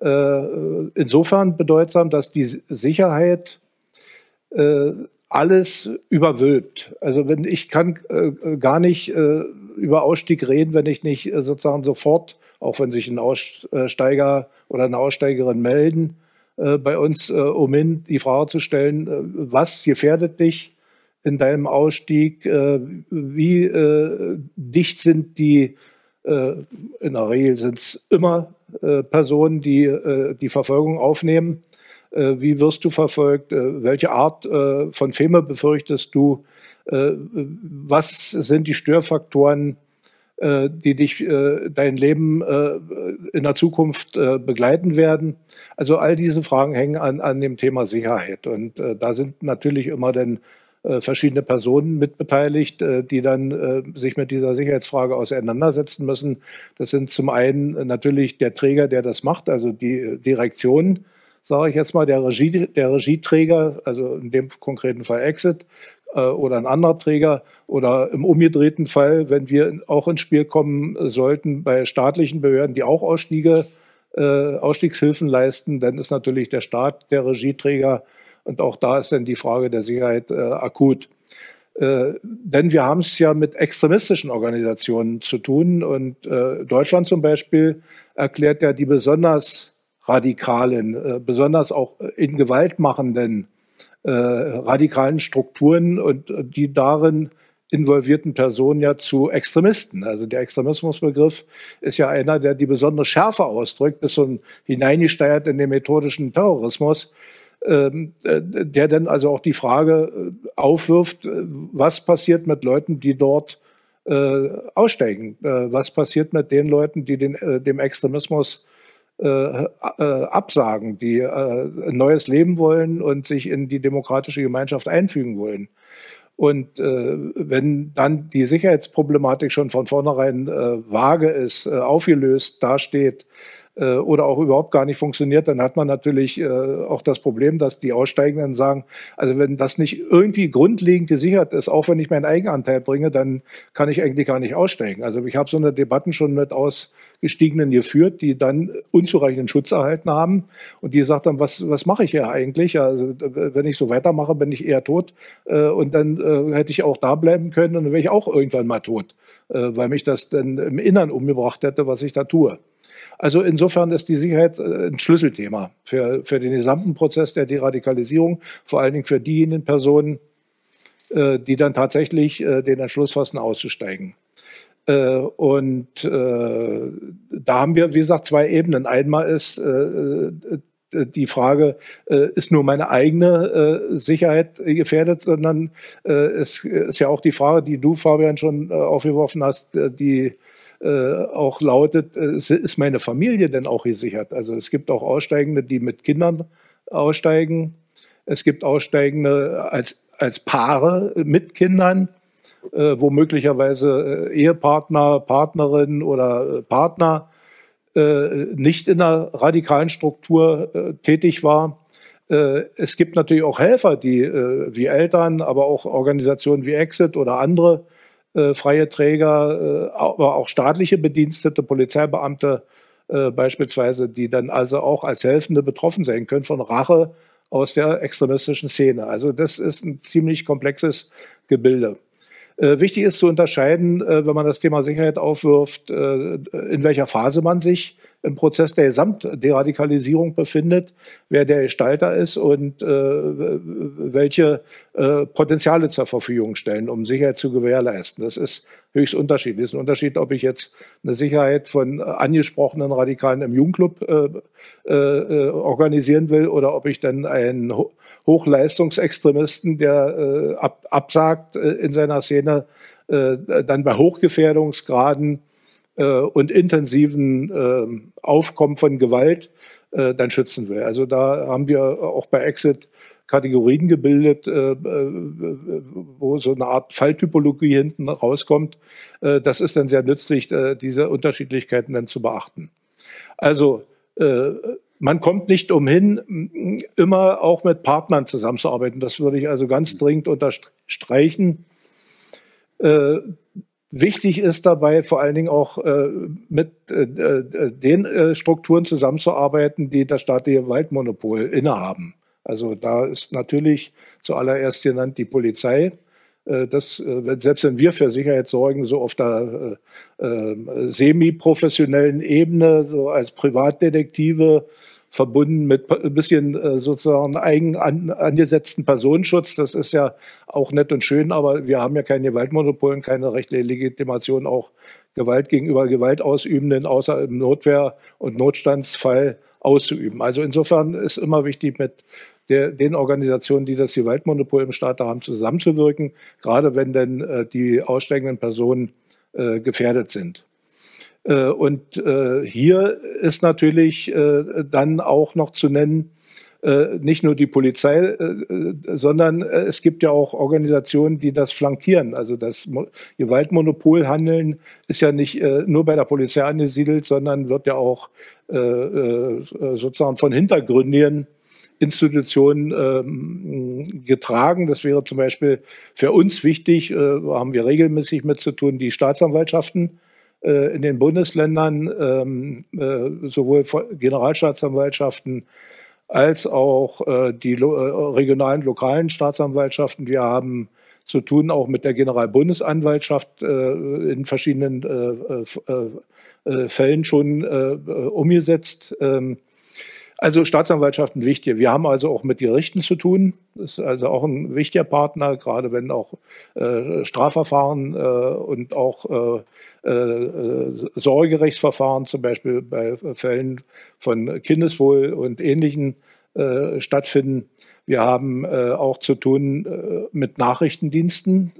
äh, insofern bedeutsam, dass die Sicherheit alles überwölbt. Also wenn ich kann gar nicht über Ausstieg reden, wenn ich nicht sozusagen sofort, auch wenn sich ein Aussteiger oder eine Aussteigerin melden, bei uns, um hin die Frage zu stellen, was gefährdet dich? in deinem Ausstieg? Äh, wie äh, dicht sind die, äh, in der Regel sind es immer Personen, die die Verfolgung aufnehmen. wie wirst du verfolgt? welche Art von Feme befürchtest du? was sind die Störfaktoren, die dich dein Leben in der Zukunft begleiten werden. Also all diese Fragen hängen an, an dem Thema Sicherheit. Und da sind natürlich immer dann äh, verschiedene Personen mitbeteiligt, äh, die dann äh, sich mit dieser Sicherheitsfrage auseinandersetzen müssen. Das sind zum einen natürlich der Träger, der das macht, also die Direktion, sage ich jetzt mal, der, Regie, der Regieträger, also in dem konkreten Fall Exit oder ein anderer Träger oder im umgedrehten Fall, wenn wir auch ins Spiel kommen sollten bei staatlichen Behörden, die auch Ausstiege, Ausstiegshilfen leisten, dann ist natürlich der Staat der Regieträger und auch da ist dann die Frage der Sicherheit äh, akut. Äh, denn wir haben es ja mit extremistischen Organisationen zu tun. Und äh, Deutschland zum Beispiel erklärt ja die besonders radikalen, äh, besonders auch in Gewalt machenden äh, radikalen Strukturen und äh, die darin involvierten Personen ja zu Extremisten. Also der Extremismusbegriff ist ja einer, der die besondere Schärfe ausdrückt, ist so ein hineingesteuert in den methodischen Terrorismus. Ähm, äh, der dann also auch die Frage äh, aufwirft, äh, was passiert mit Leuten, die dort aussteigen? was passiert mit den Leuten, die den, dem Extremismus äh, äh, absagen, die äh, ein neues Leben wollen und sich in die demokratische Gemeinschaft einfügen wollen. Und äh, wenn dann die Sicherheitsproblematik schon von vornherein äh, vage ist, äh, aufgelöst dasteht, äh, oder auch überhaupt gar nicht funktioniert, dann hat man natürlich äh, auch das Problem, dass die Aussteigenden sagen, also wenn das nicht irgendwie grundlegend gesichert ist, auch wenn ich meinen Eigenanteil bringe, dann kann ich eigentlich gar nicht aussteigen. Also ich habe so eine Debatten schon mit Ausgestiegenen geführt, die dann unzureichenden Schutz erhalten haben und die sagt dann, was, was mache ich hier eigentlich? Also wenn ich so weitermache, bin ich eher tot äh, und dann hätte ich auch da bleiben können und dann wäre ich auch irgendwann mal tot, weil mich das dann im Innern umgebracht hätte, was ich da tue. Also insofern ist die Sicherheit äh, ein Schlüsselthema für, für den gesamten Prozess der Deradikalisierung, vor allen Dingen für diejenigen Personen, äh, die dann tatsächlich äh, den Entschluss fassen, auszusteigen. Und da haben wir, wie gesagt, zwei Ebenen. Einmal ist die Frage, ist nur meine eigene Sicherheit gefährdet, sondern es ist ja auch die Frage, die du, Fabian, schon aufgeworfen hast, die auch lautet, äh, ist meine Familie denn auch gesichert? Also es gibt auch Aussteigende, die mit Kindern aussteigen. Es gibt Aussteigende als, als Paare mit Kindern, äh, wo möglicherweise äh, Ehepartner, Partnerin oder äh, Partner äh, nicht in einer radikalen Struktur tätig war. Es gibt natürlich auch Helfer, die wie Eltern, aber auch Organisationen wie Exit oder andere äh, freie Träger, äh, aber auch staatliche Bedienstete, Polizeibeamte äh, beispielsweise, die dann also auch als Helfende betroffen sein können von Rache aus der extremistischen Szene. Also das ist ein ziemlich komplexes Gebilde. Äh, wichtig ist zu unterscheiden, äh, wenn man das Thema Sicherheit aufwirft, äh, in welcher Phase man sich im Prozess der Gesamtderadikalisierung befindet, wer der Gestalter ist und welche Potenziale zur Verfügung stellen, um Sicherheit zu gewährleisten. Das ist höchst unterschiedlich. Es ist ein Unterschied, ob ich jetzt eine Sicherheit von angesprochenen Radikalen im Jugendclub äh, äh, organisieren will oder ob ich dann einen Hochleistungsextremisten, der äh, ab, absagt äh, in seiner Szene, äh, dann bei Hochgefährdungsgraden äh, und intensiven äh, Aufkommen von Gewalt äh, dann schützen will. Also da haben wir auch bei Exit Kategorien gebildet, äh, äh, wo so eine Art Falltypologie hinten rauskommt. Äh, das ist dann sehr nützlich, diese Unterschiedlichkeiten dann zu beachten. Also man kommt nicht umhin, immer auch mit Partnern zusammenzuarbeiten. Das würde ich also ganz dringend unterstreichen. Äh, wichtig ist dabei vor allen Dingen auch äh, mit äh, den Strukturen zusammenzuarbeiten, die das staatliche Waldmonopol innehaben. Also da ist natürlich zuallererst genannt die Polizei. Äh, das, selbst wenn wir für Sicherheit sorgen, so auf der äh, semi-professionellen Ebene, so als Privatdetektive, verbunden mit ein bisschen äh, sozusagen eigen an, angesetzten Personenschutz. Das ist ja auch nett und schön, aber wir haben ja kein Gewaltmonopol und keine rechtliche Legitimation, auch Gewalt gegenüber Gewaltausübenden, außer im Notwehr- und Notstandsfall auszuüben. Also insofern ist immer wichtig, mit der, den Organisationen, die das Gewaltmonopol im Staat haben, zusammenzuwirken, gerade wenn denn äh, die aussteigenden Personen äh, gefährdet sind. Äh, und äh, hier ist natürlich äh, dann auch noch zu nennen, nicht nur die Polizei, sondern es gibt ja auch Organisationen, die das flankieren. Also das Gewaltmonopolhandeln ist ja nicht nur bei der Polizei angesiedelt, sondern wird ja auch sozusagen von hintergründigen Institutionen ähm, getragen. Das wäre zum Beispiel für uns wichtig, haben wir regelmäßig mit zu tun, die Staatsanwaltschaften äh, in den Bundesländern ähm, äh, sowohl Generalstaatsanwaltschaften als auch äh, die regionalen, lokalen Staatsanwaltschaften. Wir haben zu tun auch mit der Generalbundesanwaltschaft in verschiedenen Fällen schon umgesetzt. Ähm, also Staatsanwaltschaften wichtig. Wir haben also auch mit Gerichten zu tun. Das ist also auch ein wichtiger Partner, gerade wenn auch äh, Strafverfahren äh, und auch äh, äh, Sorgerechtsverfahren, zum Beispiel bei Fällen von Kindeswohl und Ähnlichen äh, stattfinden. Wir haben äh, auch zu tun mit Nachrichtendiensten,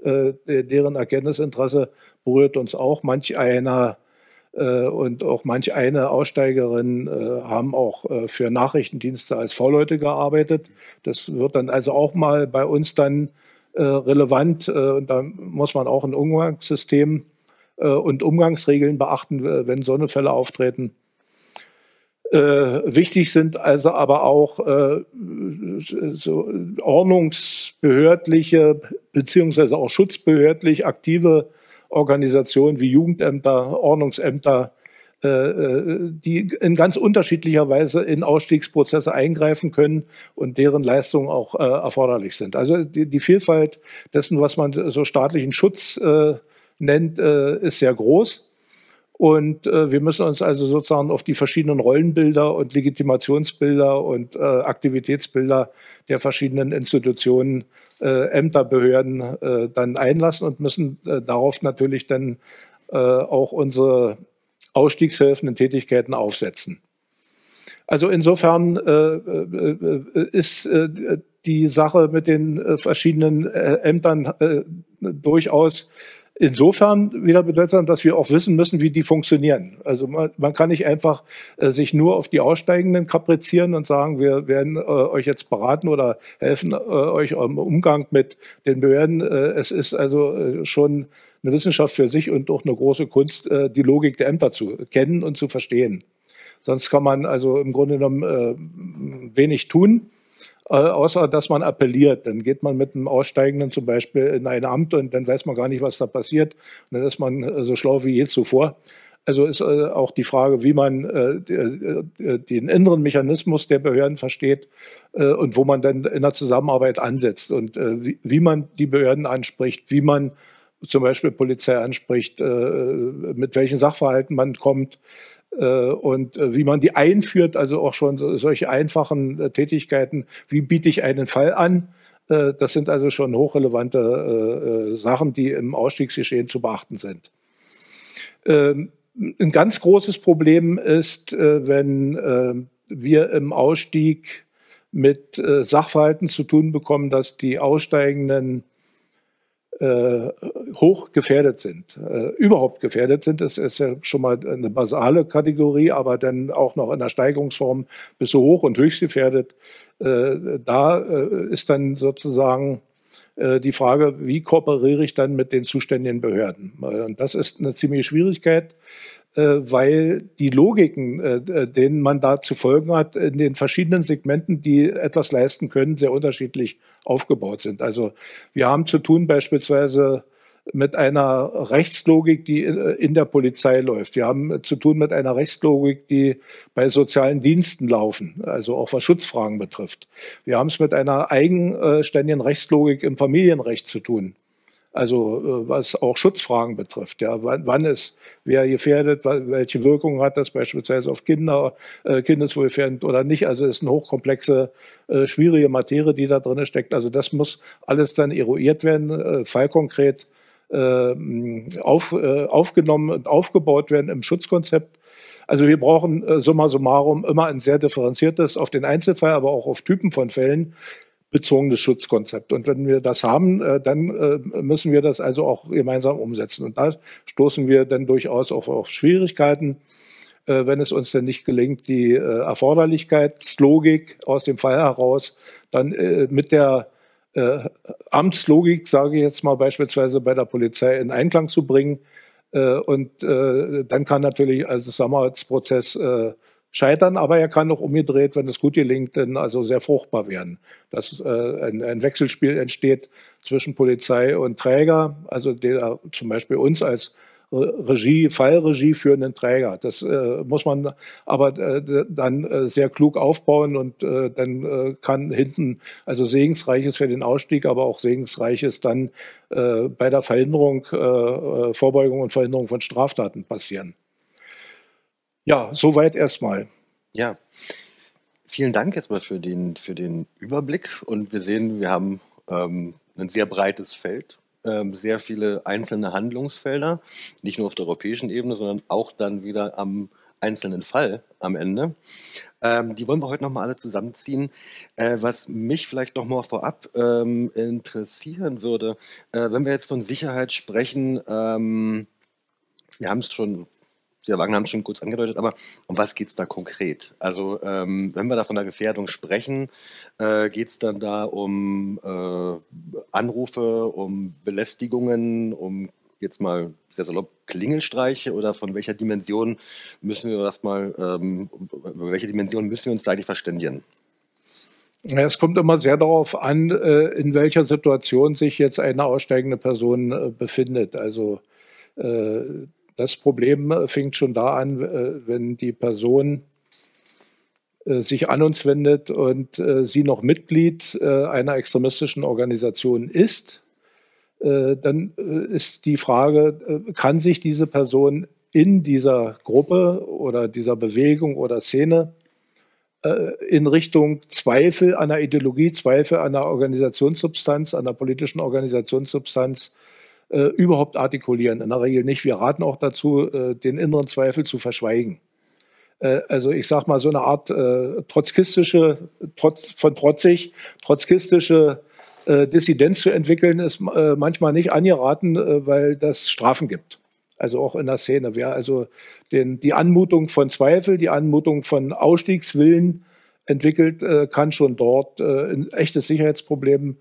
deren Erkenntnisinteresse berührt uns auch. Manch einer und auch manch eine Aussteigerin äh, haben auch äh, für Nachrichtendienste als V-Leute gearbeitet. Das wird dann also auch mal bei uns dann relevant. Und da muss man auch ein Umgangssystem und Umgangsregeln beachten, wenn so Fälle auftreten. Äh, wichtig sind also aber auch äh, so ordnungsbehördliche beziehungsweise auch schutzbehördlich aktive Organisationen wie Jugendämter, Ordnungsämter, äh, äh, die in ganz unterschiedlicher Weise in Ausstiegsprozesse eingreifen können und deren Leistungen auch äh, erforderlich sind. Also die, Vielfalt dessen, was man so staatlichen Schutz nennt, ist sehr groß. Und äh, wir müssen uns also sozusagen auf die verschiedenen Rollenbilder und Legitimationsbilder und äh, Aktivitätsbilder der verschiedenen Institutionen, äh, Ämter, Behörden äh, dann einlassen und müssen äh, darauf natürlich dann äh, auch unsere ausstiegshilfenden Tätigkeiten aufsetzen. Also insofern äh, äh, ist äh, die Sache mit den äh, verschiedenen äh, Ämtern äh, durchaus insofern wieder bedeutsam, dass wir auch wissen müssen, wie die funktionieren. Also man, man kann nicht einfach äh, sich nur auf die Aussteigenden kaprizieren und sagen, wir werden äh, euch jetzt beraten oder helfen äh, euch im Umgang mit den Behörden. Äh, es ist also äh, schon eine Wissenschaft für sich und auch eine große Kunst, äh, die Logik der Ämter zu kennen und zu verstehen. Sonst kann man also im Grunde genommen wenig tun außer dass man appelliert. Dann geht man mit einem Aussteigenden zum Beispiel in ein Amt und dann weiß man gar nicht, was da passiert. Und dann ist man äh, so schlau wie je zuvor. Also ist äh, auch die Frage, wie man äh, den inneren Mechanismus der Behörden versteht und wo man dann in der Zusammenarbeit ansetzt und wie, man die Behörden anspricht, wie man zum Beispiel Polizei anspricht, mit welchen Sachverhalten man kommt, und äh, wie man die einführt, also auch schon solche einfachen äh, Tätigkeiten, wie biete ich einen Fall an, das sind also schon hochrelevante Sachen, die im Ausstiegsgeschehen zu beachten sind. Ähm, ein ganz großes Problem ist, wenn wir im Ausstieg mit Sachverhalten zu tun bekommen, dass die Aussteigenden äh, hoch gefährdet sind, äh, überhaupt gefährdet sind. Das ist ja schon mal eine basale Kategorie, aber dann auch noch in der Steigerungsform bis so hoch und höchst gefährdet. Äh, da äh, ist dann sozusagen äh, die Frage, wie kooperiere ich dann mit den zuständigen Behörden? Äh, und das ist eine ziemliche Schwierigkeit, weil die Logiken, äh, äh, denen man da zu folgen hat, in den verschiedenen Segmenten, die etwas leisten können, sehr unterschiedlich aufgebaut sind. Also wir haben zu tun beispielsweise mit einer Rechtslogik, die in der Polizei läuft. Wir haben zu tun mit einer Rechtslogik, die bei sozialen Diensten laufen, also auch was Schutzfragen betrifft. Wir haben es mit einer eigenständigen Rechtslogik im Familienrecht zu tun. Also äh, was auch Schutzfragen betrifft. Ja, wann, ist wer gefährdet, welche Wirkung hat das beispielsweise auf Kinder, äh, Kindeswohlgefährdend oder nicht. Also es ist eine hochkomplexe, äh, schwierige Materie, die da drin steckt. Also das muss alles dann eruiert werden, äh, fallkonkret äh, auf, äh, aufgenommen und aufgebaut werden im Schutzkonzept. Also wir brauchen äh, summa summarum immer ein sehr differenziertes, auf den Einzelfall, aber auch auf Typen von Fällen bezogenes Schutzkonzept. Und wenn wir das haben, äh, dann äh, müssen wir das also auch gemeinsam umsetzen. Und da stoßen wir dann durchaus auch auf Schwierigkeiten, äh, wenn es uns denn nicht gelingt, die Erforderlichkeitslogik aus dem Fall heraus dann mit der Amtslogik, sage ich jetzt mal beispielsweise bei der Polizei, in Einklang zu bringen. Und dann kann natürlich also Sammelprozess scheitern, aber er kann auch umgedreht, wenn es gut gelingt, dann also sehr fruchtbar werden. Dass äh, ein, ein, Wechselspiel entsteht zwischen Polizei und Träger, also der zum Beispiel uns als Regie, Fallregie führenden Träger. Das äh, muss man aber äh, dann äh, sehr klug aufbauen und äh, dann äh, kann hinten also segensreiches für den Ausstieg, aber auch segensreiches dann äh, bei der Verhinderung, Vorbeugung und Verhinderung von Straftaten passieren. Ja, soweit erstmal. Ja, vielen Dank jetzt mal für den, für den Überblick. Und wir sehen, wir haben ähm, ein sehr breites Feld, ähm, sehr viele einzelne Handlungsfelder, nicht nur auf der europäischen Ebene, sondern auch dann wieder am einzelnen Fall am Ende. Ähm, die wollen wir heute nochmal alle zusammenziehen. Äh, was mich vielleicht nochmal vorab ähm, interessieren würde, äh, wenn wir jetzt von Sicherheit sprechen, ähm, wir haben es schon Sie Wagner haben es schon kurz angedeutet, aber um was geht es da konkret? Also ähm, wenn wir da von der Gefährdung sprechen, äh, geht es dann da um äh, Anrufe, um Belästigungen, um jetzt mal sehr salopp Klingelstreiche oder von welcher Dimension müssen wir das mal, ähm, über welche Dimension müssen wir uns da eigentlich verständigen? Es kommt immer sehr darauf an, äh, in welcher Situation sich jetzt eine aussteigende Person äh, befindet. Also äh, das Problem fängt schon da an, wenn die Person sich an uns wendet und sie noch Mitglied einer extremistischen Organisation ist. Dann ist die Frage, kann sich diese Person in dieser Gruppe oder dieser Bewegung oder Szene äh, in Richtung Zweifel an der Ideologie, Zweifel an der Organisationssubstanz, an der politischen Organisationssubstanz äh, überhaupt artikulieren. In der Regel nicht. Wir raten auch dazu, äh, den inneren Zweifel zu verschweigen. Äh, also ich sage mal so eine Art äh, trotzkistische, trotz, von trotzig, trotzkistische äh, Dissidenz zu entwickeln, ist manchmal nicht angeraten, weil das Strafen gibt also auch in der Szene. Wer also den, die Anmutung von Zweifel, die Anmutung von Ausstiegswillen entwickelt, kann schon dort ein echtes Sicherheitsproblem äh,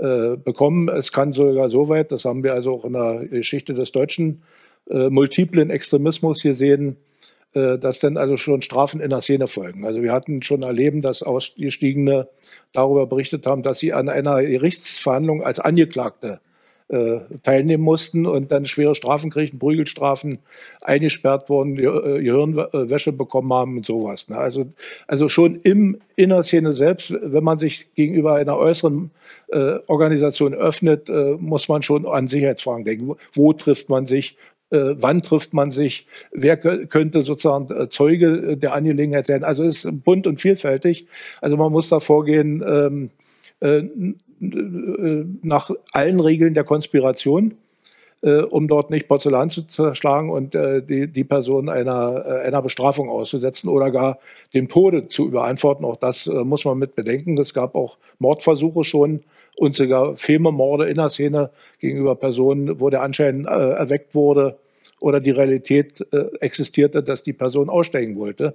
bekommen. Es kann sogar so weit, das haben wir also auch in der Geschichte des deutschen äh, multiplen Extremismus gesehen, äh, dass dann also schon Strafen in der Szene folgen. Also wir hatten schon erleben, dass Ausgestiegene darüber berichtet haben, dass sie an einer Gerichtsverhandlung als Angeklagte äh, teilnehmen mussten und dann schwere Strafen kriegten, Prügelstrafen, eingesperrt wurden, äh, Gehirnwäsche bekommen haben und sowas. Ne? Also, also schon im Innerszene selbst, wenn man sich gegenüber einer äußeren äh, Organisation öffnet, äh, muss man schon an Sicherheitsfragen denken. Wo, trifft man sich? Äh, wann trifft man sich, wer könnte sozusagen Zeuge der Angelegenheit sein. Also es ist bunt und vielfältig. Also man muss da vorgehen, ähm, äh, äh, nach allen Regeln der Konspiration, äh, um dort nicht Porzellan zu zerschlagen und äh, die, die Person einer, äh, einer Bestrafung auszusetzen oder gar dem Tode zu überantworten. Auch das äh, muss man mit bedenken. Es gab auch Mordversuche schon und sogar Filmemorde in der Szene gegenüber Personen, wo der Anschein äh, erweckt wurde oder die Realität existierte, dass die Person aussteigen wollte.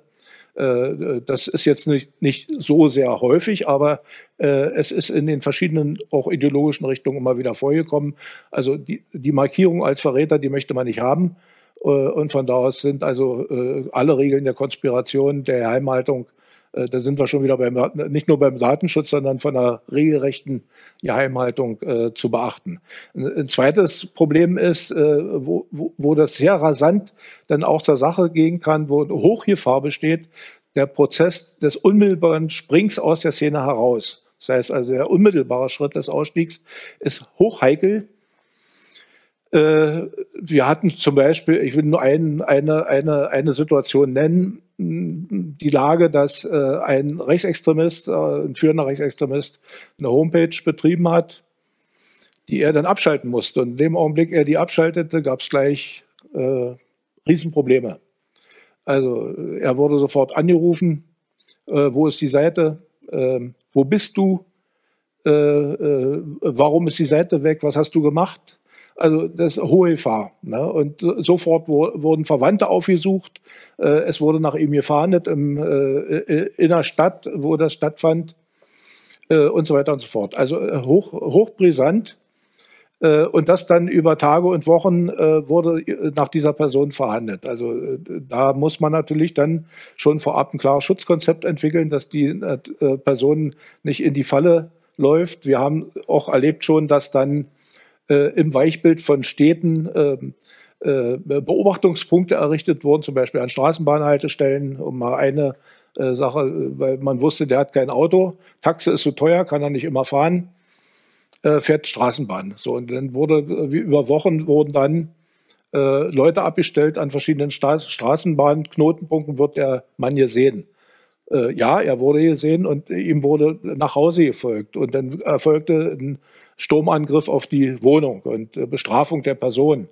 Äh, das ist jetzt nicht, nicht so sehr häufig, aber äh, es ist in den verschiedenen auch ideologischen Richtungen immer wieder vorgekommen. Also die, die Markierung als Verräter, die möchte man nicht haben. Äh, und von da aus sind also alle Regeln der Konspiration, der Geheimhaltung äh, da sind wir schon wieder beim, nicht nur beim Datenschutz, sondern von einer regelrechten Geheimhaltung äh, zu beachten. Ein zweites Problem ist, äh, wo, wo, wo das sehr rasant dann auch zur Sache gehen kann, wo Hochgefahr besteht, der Prozess des unmittelbaren Springs aus der Szene heraus. Das heißt also, der unmittelbare Schritt des Ausstiegs ist hochheikel. Äh, wir hatten zum Beispiel, ich will nur ein, eine, eine, eine Situation nennen, die Lage, dass äh, ein Rechtsextremist, äh, ein führender Rechtsextremist, eine Homepage betrieben hat, die er dann abschalten musste. Und in dem Augenblick er die abschaltete, gab es gleich äh, Riesenprobleme. Also er wurde sofort angerufen, äh, wo ist die Seite, äh, wo bist du, warum ist die Seite weg, was hast du gemacht? Also das hohe Gefahr. Ne? Und sofort wo, wurden Verwandte aufgesucht. Äh, es wurde nach ihm gefahndet im, äh, in der Stadt, wo das stattfand äh, und so weiter und so fort. Also äh, hoch, hochbrisant. Äh, und das dann über Tage und Wochen äh, wurde nach dieser Person verhandelt. Also da muss man natürlich dann schon vorab ein klares Schutzkonzept entwickeln, dass die Person nicht in die Falle läuft. Wir haben auch erlebt schon, dass dann äh, im Weichbild von Städten ähm, äh, Beobachtungspunkte errichtet wurden, zum Beispiel an Straßenbahnhaltestellen, um mal eine äh, Sache, weil man wusste, der hat kein Auto, Taxe ist zu so teuer, kann er nicht immer fahren, äh, fährt Straßenbahn. So, und dann wurde, wie über Wochen wurden dann äh, Leute abgestellt an verschiedenen Stra Straßenbahnknotenpunkten, wird der Mann gesehen. Äh, ja, er wurde gesehen und ihm wurde nach Hause gefolgt. Und dann erfolgte ein Sturmangriff auf die Wohnung und äh, Bestrafung der Person.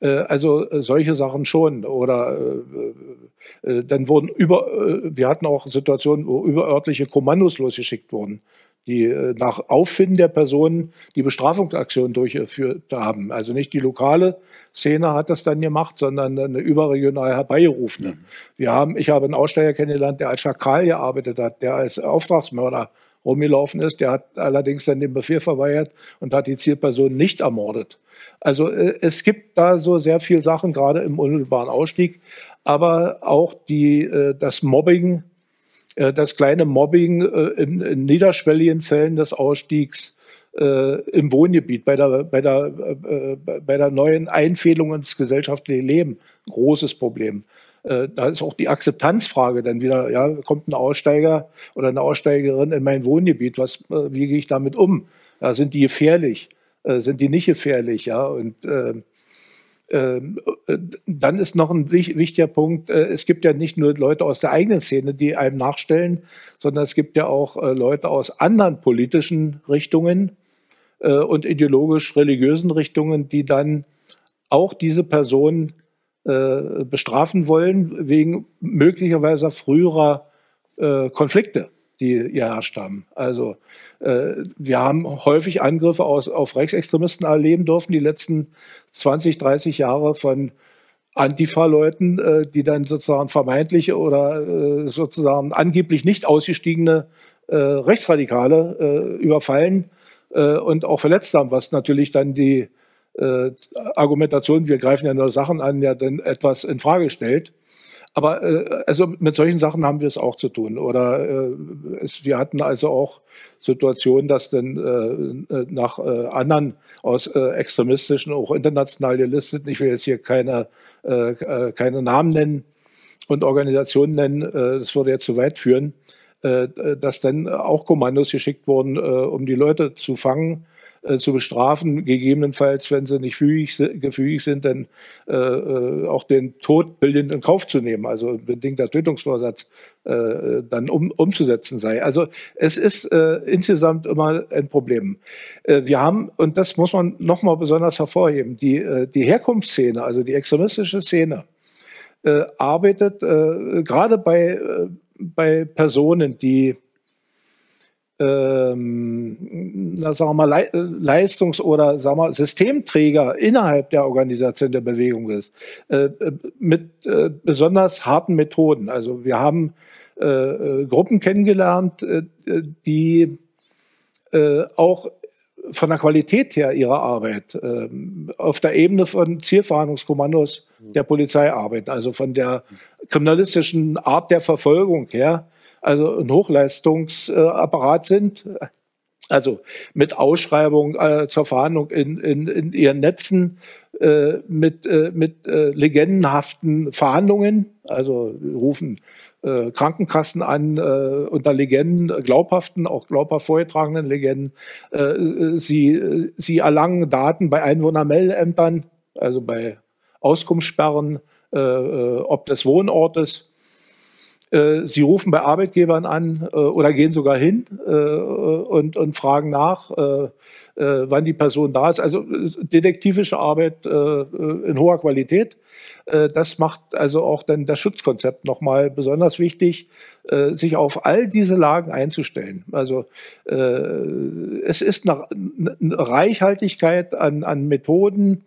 Äh, also äh, solche Sachen schon. Oder dann wurden über, wir hatten auch Situationen, wo überörtliche Kommandos losgeschickt wurden, die äh, nach Auffinden der Personen die Bestrafungsaktion durchgeführt haben. Also nicht die lokale Szene hat das dann gemacht, sondern eine überregional herbeigerufene. Wir haben, ich habe einen Aussteiger kennengelernt, der als Schakal gearbeitet hat, der als Auftragsmörder rumgelaufen ist. Der hat allerdings dann den Befehl verweigert und hat die Zielperson nicht ermordet. Also äh, es gibt da so sehr viele Sachen, gerade im unmittelbaren Ausstieg, aber auch die, äh, das Mobbing das kleine Mobbing äh, in, in niederschwelligen Fällen des Ausstiegs äh, im Wohngebiet, bei der, bei, der, bei der neuen Einfädelung ins gesellschaftliche Leben, großes Problem. Da ist auch die Akzeptanzfrage dann wieder, ja, kommt ein Aussteiger oder eine Aussteigerin in mein Wohngebiet, was, wie gehe ich damit um? Ja, sind die gefährlich? Sind die nicht gefährlich? Ja, und äh, äh, dann ist noch ein wichtiger Punkt, äh, es gibt ja nicht nur Leute aus der eigenen Szene, die einem nachstellen, sondern es gibt ja auch äh, Leute aus anderen politischen Richtungen und ideologisch-religiösen Richtungen, die dann auch diese Person bestrafen wollen wegen möglicherweise früherer Konflikte die geherrscht haben. Also äh, wir haben häufig Angriffe auf Rechtsextremisten erleben dürfen, die letzten 20, 30 Jahre von Antifa-Leuten, äh, die dann sozusagen vermeintliche oder äh, sozusagen angeblich nicht ausgestiegene äh, Rechtsradikale äh, überfallen äh, und auch verletzt haben, was natürlich dann die äh, Argumentation, wir greifen ja nur Sachen an, ja dann etwas in Frage stellt. Aber äh, also mit solchen Sachen haben wir es auch zu tun. Oder äh, es, wir hatten also auch Situationen, dass dann äh, äh nach äh, anderen aus äh, extremistischen, auch international gelisteten, ich will jetzt hier keine, äh, äh keine Namen nennen und Organisationen nennen, äh, das würde jetzt zu weit führen, äh, dass dann auch Kommandos geschickt wurden, äh, um die Leute zu fangen äh, zu bestrafen, gegebenenfalls, wenn sie nicht fügig, gefügig sind, dann äh, äh, auch den Tod bildend in Kauf zu nehmen, also bedingter Tötungsvorsatz äh, dann um, umzusetzen sei. Also es ist äh, insgesamt immer ein Problem. Äh, wir haben, und das muss man nochmal besonders hervorheben, die, äh, die Herkunftsszene, also die extremistische Szene, äh, arbeitet äh, gerade bei, äh, bei Personen, die ähm, na, sagen wir mal, Leistungs- oder sagen wir, Systemträger innerhalb der Organisation der Bewegung ist, äh, äh, mit äh, besonders harten Methoden. Also wir haben äh, äh Gruppen kennengelernt, äh, die auch von der Qualität her ihrer Arbeit auf der Ebene von Zielverhandlungskommandos der Polizei arbeiten, also von der kriminalistischen Art der Verfolgung her also ein Hochleistungsapparat sind. Also mit Ausschreibung äh, zur Verhandlung in, in, in ihren Netzen, äh, mit, äh, mit äh, legendenhaften Verhandlungen, also rufen äh, Krankenkassen an, äh, unter Legenden, glaubhaften, auch glaubhaft vorgetragenen Legenden. Sie, sie erlangen Daten bei Einwohnermeldeämtern, also bei Auskunftssperren, ob des Wohnortes sie rufen bei Arbeitgebern an äh, oder gehen sogar hin äh, und, und fragen nach, wann die Person da ist. Also detektivische Arbeit in hoher Qualität. Das macht also auch dann das Schutzkonzept nochmal besonders wichtig, sich auf all diese Lagen einzustellen. Also es ist eine Reichhaltigkeit an, an Methoden,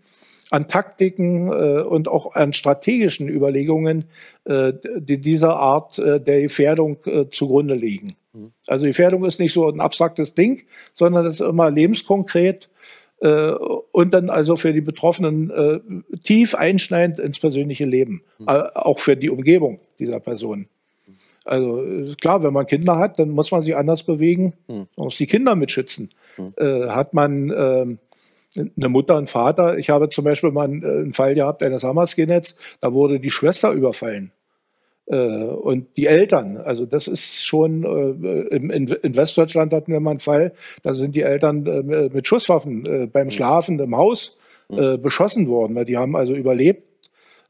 an Taktiken äh, und auch an strategischen Überlegungen, äh, die dieser Art äh, der Gefährdung äh, zugrunde liegen. Mhm. Also Gefährdung ist nicht so ein abstraktes Ding, sondern es ist immer lebenskonkret äh, und dann also für die Betroffenen äh, tief einschneidend ins persönliche Leben, mhm. auch für die Umgebung dieser Person. Also klar, wenn man Kinder hat, dann muss man sich anders bewegen, mhm. man muss die Kinder mitschützen. Mhm. Äh, hat man ähm, eine Mutter und Vater. Ich habe zum Beispiel mal einen, Fall gehabt eines Hamas-Skinheads, da wurde die Schwester überfallen. Äh, und die Eltern, also das ist schon, äh, in, Westdeutschland hatten wir mal einen Fall, da sind die Eltern äh, mit Schusswaffen beim mhm. Schlafen im Haus mhm. beschossen worden. Die haben also überlebt,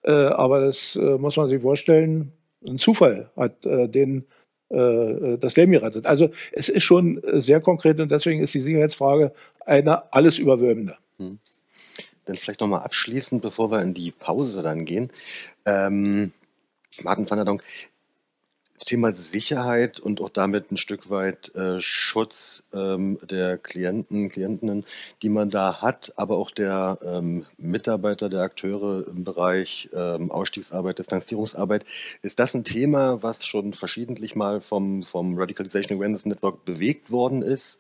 aber das muss man sich vorstellen, ein Zufall hat den das Leben gerettet. Also es ist schon sehr konkret und deswegen ist die Sicherheitsfrage eine alles überwölbende. Hm. Dann vielleicht nochmal abschließend, bevor wir in die Pause dann gehen. Ähm, Martin van der Donk, Thema Sicherheit und auch damit ein Stück weit äh, Schutz ähm, der Klienten, Klientinnen, die man da hat, aber auch der ähm, Mitarbeiter, der Akteure im Bereich ähm, Ausstiegsarbeit, Distanzierungsarbeit. Ist das ein Thema, was schon verschiedentlich mal vom, vom Radicalization Awareness Network bewegt worden ist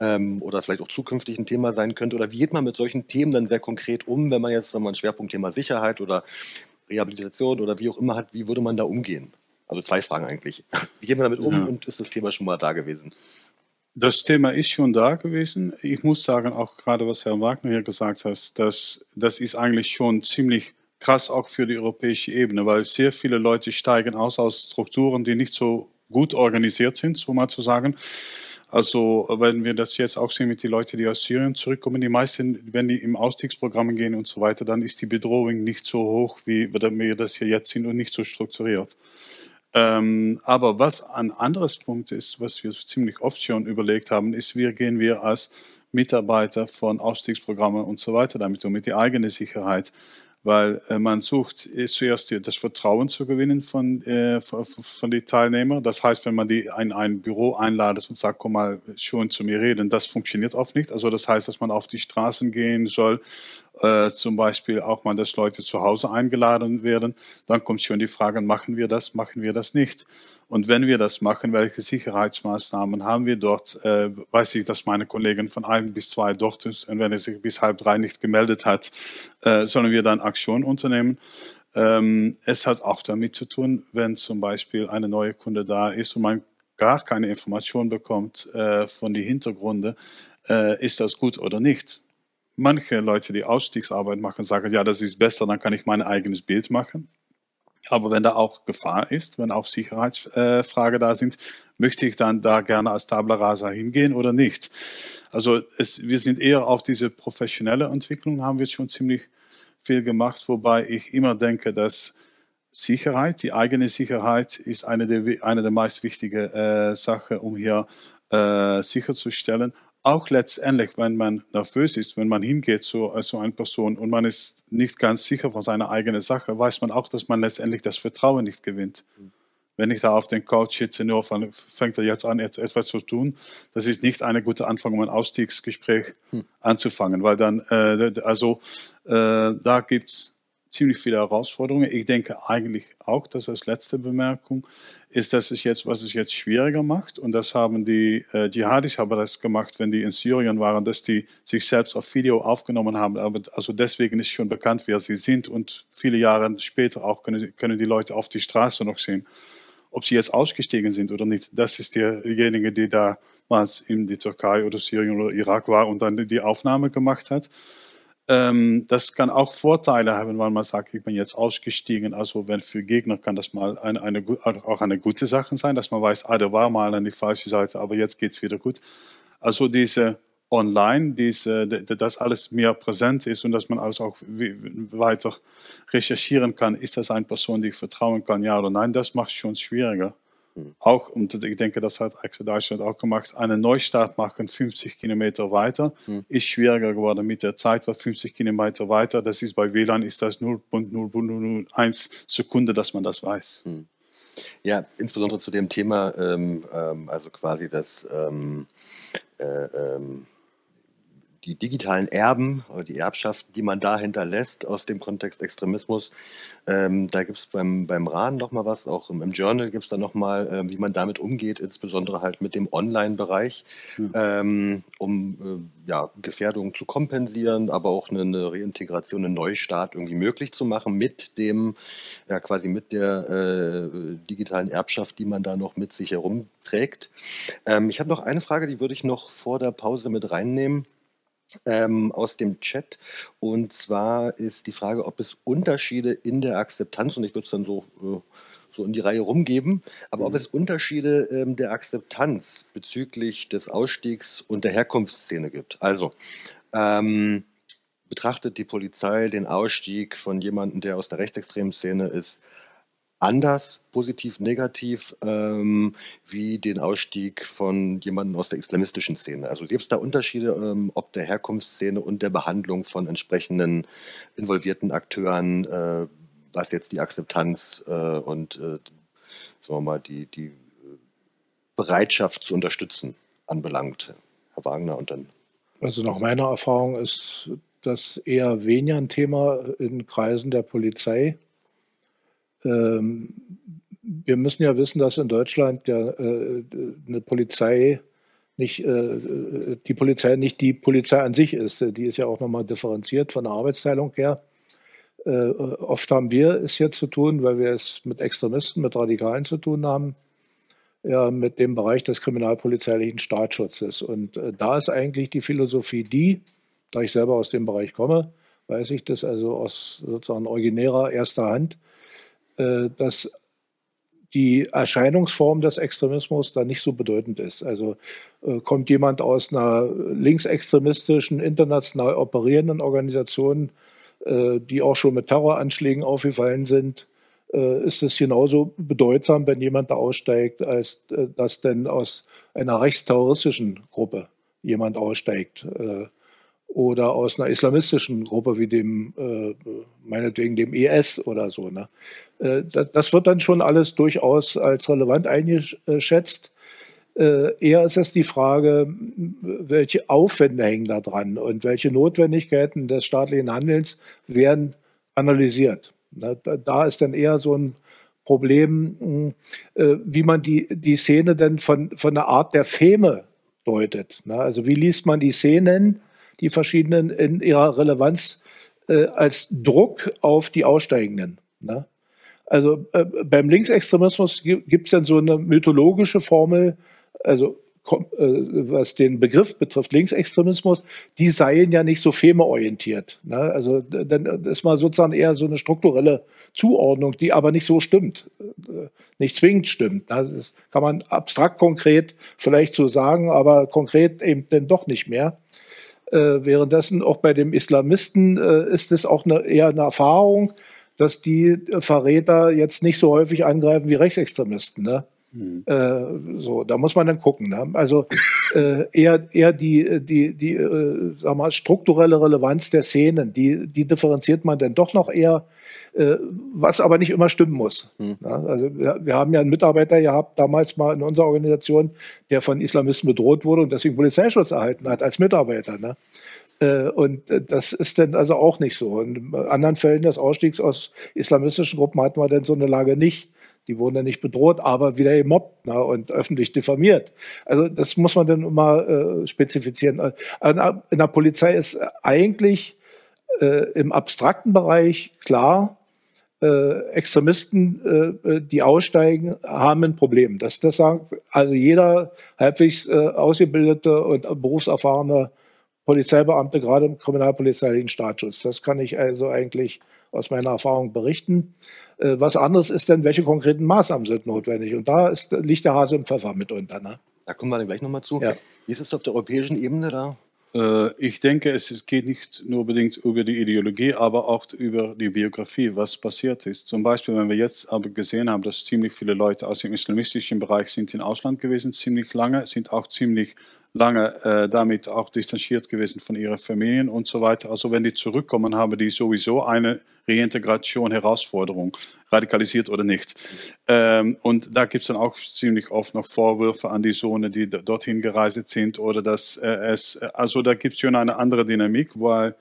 ähm, oder vielleicht auch zukünftig ein Thema sein könnte? Oder wie geht man mit solchen Themen dann sehr konkret um, wenn man jetzt nochmal ein Schwerpunktthema Sicherheit oder Rehabilitation oder wie auch immer hat, wie würde man da umgehen? Also zwei Fragen eigentlich. Wie gehen wir damit um ja. und ist das Thema schon mal da gewesen? Das Thema ist schon da gewesen. Ich muss sagen, auch gerade was Herr Wagner hier gesagt hat, dass das ist eigentlich schon ziemlich krass auch für die europäische Ebene, weil sehr viele Leute steigen aus aus Strukturen, die nicht so gut organisiert sind, so mal zu sagen. Also wenn wir das jetzt auch sehen mit den Leuten, die aus Syrien zurückkommen, die meisten, wenn die im Ausstiegsprogramm gehen und so weiter, dann ist die Bedrohung nicht so hoch, wie wir das hier jetzt sind und nicht so strukturiert. Ähm, aber was ein anderes Punkt ist, was wir ziemlich oft schon überlegt haben, ist, wie gehen wir als Mitarbeiter von Ausstiegsprogrammen und so weiter damit um, mit der eigenen Sicherheit weil äh, man sucht äh, zuerst das Vertrauen zu gewinnen von, äh, von, von den Teilnehmern. Das heißt, wenn man die in ein Büro einladet und sagt, komm mal schon zu mir reden, das funktioniert oft nicht. Also das heißt, dass man auf die Straßen gehen soll, äh, zum Beispiel auch mal, dass Leute zu Hause eingeladen werden. Dann kommt schon die Frage, machen wir das, machen wir das nicht? Und wenn wir das machen, welche Sicherheitsmaßnahmen haben wir dort? Äh, weiß ich, dass meine Kollegin von ein bis zwei dort ist und wenn er sich bis halb drei nicht gemeldet hat, äh, sollen wir dann Aktion unternehmen. Ähm, es hat auch damit zu tun, wenn zum Beispiel eine neue Kunde da ist und man gar keine Information bekommt äh, von den Hintergründen, äh, ist das gut oder nicht. Manche Leute, die Ausstiegsarbeit machen, sagen, ja, das ist besser, dann kann ich mein eigenes Bild machen. Aber wenn da auch Gefahr ist, wenn auch Sicherheitsfragen äh, da sind, möchte ich dann da gerne als Tabla Rasa hingehen oder nicht? Also es, wir sind eher auf diese professionelle Entwicklung, haben wir schon ziemlich viel gemacht, wobei ich immer denke, dass Sicherheit, die eigene Sicherheit, ist eine der, eine der meist wichtigen äh, Sachen, um hier äh, sicherzustellen auch letztendlich, wenn man nervös ist, wenn man hingeht zu äh, so einer Person und man ist nicht ganz sicher von seiner eigenen Sache, weiß man auch, dass man letztendlich das Vertrauen nicht gewinnt. Mhm. Wenn ich da auf den Couch sitze, nur von, fängt er jetzt an, etwas zu tun, das ist nicht eine gute Anfang, um ein Ausstiegsgespräch mhm. anzufangen, weil dann, äh, also äh, da gibt's ziemlich viele Herausforderungen. Ich denke eigentlich auch, dass als letzte Bemerkung ist, dass es jetzt, was es jetzt schwieriger macht. Und das haben die äh, Dschihadis haben das gemacht, wenn die in Syrien waren, dass die sich selbst auf Video aufgenommen haben. Aber also deswegen ist schon bekannt, wer sie sind. Und viele Jahre später auch können, können die Leute auf die Straße noch sehen. Ob sie jetzt ausgestiegen sind oder nicht, das ist derjenige, der damals in die Türkei oder Syrien oder Irak war und dann die Aufnahme gemacht hat. Ähm, das kann auch Vorteile haben, weil man sagt, ich bin jetzt ausgestiegen. Also wenn für Gegner kann das mal eine, eine, auch eine gute Sache sein, dass man weiß, ah, der war mal an die falsche Seite, aber jetzt geht es wieder gut. Also diese online, diese, dass alles mehr präsent ist und dass man also auch weiter recherchieren kann, ist das eine Person, die ich vertrauen kann, ja oder nein, das macht es schon schwieriger. Auch, und ich denke, das hat Axel Deutschland auch gemacht, einen Neustart machen, 50 Kilometer weiter, mhm. ist schwieriger geworden mit der Zeit, weil 50 Kilometer weiter, das ist bei WLAN, ist das 0,001 Sekunde, dass man das weiß. Mhm. Ja, insbesondere zu dem Thema, ähm, ähm, also quasi das ähm, äh, ähm, die digitalen Erben oder die Erbschaften, die man da hinterlässt aus dem Kontext Extremismus. Ähm, da gibt es beim, beim RAN nochmal was, auch im, im Journal gibt es da nochmal, äh, wie man damit umgeht, insbesondere halt mit dem Online-Bereich, mhm. ähm, um äh, ja, Gefährdungen zu kompensieren, aber auch eine, eine, Reintegration, einen Neustart irgendwie möglich zu machen mit dem, ja quasi mit der äh, digitalen Erbschaft, die man da noch mit sich herumträgt. Ähm, ich habe noch eine Frage, die würde ich noch vor der Pause mit reinnehmen ähm, aus dem Chat. Und zwar ist die Frage, ob es Unterschiede in der Akzeptanz, und ich würde es dann so, äh, so in die Reihe rumgeben, aber mhm. ob es Unterschiede ähm, der Akzeptanz bezüglich des Ausstiegs und der Herkunftsszene gibt. Also, ähm, betrachtet die Polizei den Ausstieg von jemandem, der aus der rechtsextremen Szene ist, anders, positiv, negativ, ähm, wie den Ausstieg von jemandem aus der islamistischen Szene. Also gibt es da Unterschiede, ähm, ob der Herkunftsszene und der Behandlung von entsprechenden involvierten Akteuren, äh, was jetzt die Akzeptanz äh, und äh, sagen wir mal, die, die Bereitschaft zu unterstützen anbelangt, Herr Wagner und dann. Also nach meiner Erfahrung ist das eher weniger ein Thema in Kreisen der Polizei. Ähm, wir müssen ja wissen, dass in Deutschland der, äh, eine Polizei nicht, äh, die Polizei nicht die Polizei an sich ist. Die ist ja auch nochmal differenziert von der Arbeitsteilung her. Äh, oft haben wir es hier zu tun, weil wir es mit Extremisten, mit Radikalen zu tun haben ja, mit dem Bereich des kriminalpolizeilichen Staatsschutzes. Und da ist eigentlich die Philosophie die, da ich selber aus dem Bereich komme, weiß ich das also aus sozusagen originärer erster Hand, dass die Erscheinungsform des Extremismus da nicht so bedeutend ist. Also äh, kommt jemand aus einer linksextremistischen, international operierenden Organisation, äh, die auch schon mit Terroranschlägen aufgefallen sind, äh, ist es genauso bedeutsam, wenn jemand da aussteigt, als äh, dass denn aus einer rechtsterroristischen Gruppe jemand aussteigt äh, oder aus einer islamistischen Gruppe wie dem, meinetwegen dem IS oder so. Ne? das, wird dann schon alles durchaus als relevant eingeschätzt. eher ist es die Frage, welche Aufwände hängen da dran und welche Notwendigkeiten des staatlichen Handelns werden analysiert. Da ist dann eher so ein Problem, äh, wie man die, die Szene denn von, von der Art der Feme deutet. Also wie liest man die Szenen, die verschiedenen in ihrer Relevanz äh, als Druck auf die Aussteigenden. Also äh, beim Linksextremismus gibt es dann so eine mythologische Formel, also äh, was den Begriff betrifft, Linksextremismus, die seien ja nicht so feme-orientiert. Ne? Also dann ist mal sozusagen eher so eine strukturelle Zuordnung, die aber nicht so stimmt, äh, nicht zwingend stimmt. Ne? Das kann man abstrakt konkret vielleicht so sagen, aber konkret eben dann doch nicht mehr. Äh, währenddessen auch bei dem Islamisten äh, ist es auch eine, eher eine Erfahrung, dass die Verräter jetzt nicht so häufig angreifen wie Rechtsextremisten. Ne? Mhm. Äh, so, da muss man dann gucken. Ne? Also äh, eher, eher die, die, die äh, sag mal, strukturelle Relevanz der Szenen, die, die differenziert man dann doch noch eher, äh, was aber nicht immer stimmen muss. Mhm. Ja? Also wir, wir, haben ja einen Mitarbeiter gehabt, damals mal in unserer Organisation, der von Islamisten bedroht wurde und deswegen Polizeischutz erhalten hat als Mitarbeiter. Ne? Äh, und das ist dann also auch nicht so. In anderen Fällen des Ausstiegs aus islamistischen Gruppen hatten wir dann so eine Lage nicht. Die wurden ja nicht bedroht, aber wieder gemobbt na, und öffentlich diffamiert. Also das muss man dann immer äh, spezifizieren. Äh, in der Polizei ist eigentlich äh, im abstrakten Bereich klar, äh, Extremisten, äh, die aussteigen, haben ein Problem. Das, das sagt also jeder halbwegs äh, ausgebildete und berufserfahrene Polizeibeamte, gerade im kriminalpolizeilichen Staatsschutz. Das kann ich also eigentlich aus meiner Erfahrung berichten. Äh, was anderes ist denn, welche konkreten Maßnahmen sind notwendig? Und da ist, liegt der Hase im Pfeffer mitunter. Ne? Da kommen wir dann gleich nochmal zu. Ja. Wie ist es auf der europäischen Ebene da? Äh, ich denke, es geht nicht nur bedingt über die Ideologie, aber auch über die Biografie, was passiert ist. Zum Beispiel, wenn wir jetzt aber gesehen haben, dass ziemlich viele Leute aus dem islamistischen Bereich sind im Ausland gewesen, ziemlich lange, sind auch ziemlich lange äh, damit auch distanziert gewesen von ihren Familien und so weiter. Also wenn die zurückkommen, haben die sowieso eine Reintegration Herausforderung, radikalisiert oder nicht. Ähm, und da gibt es dann auch ziemlich oft noch Vorwürfe an die Sohne, die dorthin gereist sind oder dass äh, es, also da gibt es schon eine andere Dynamik, weil äh,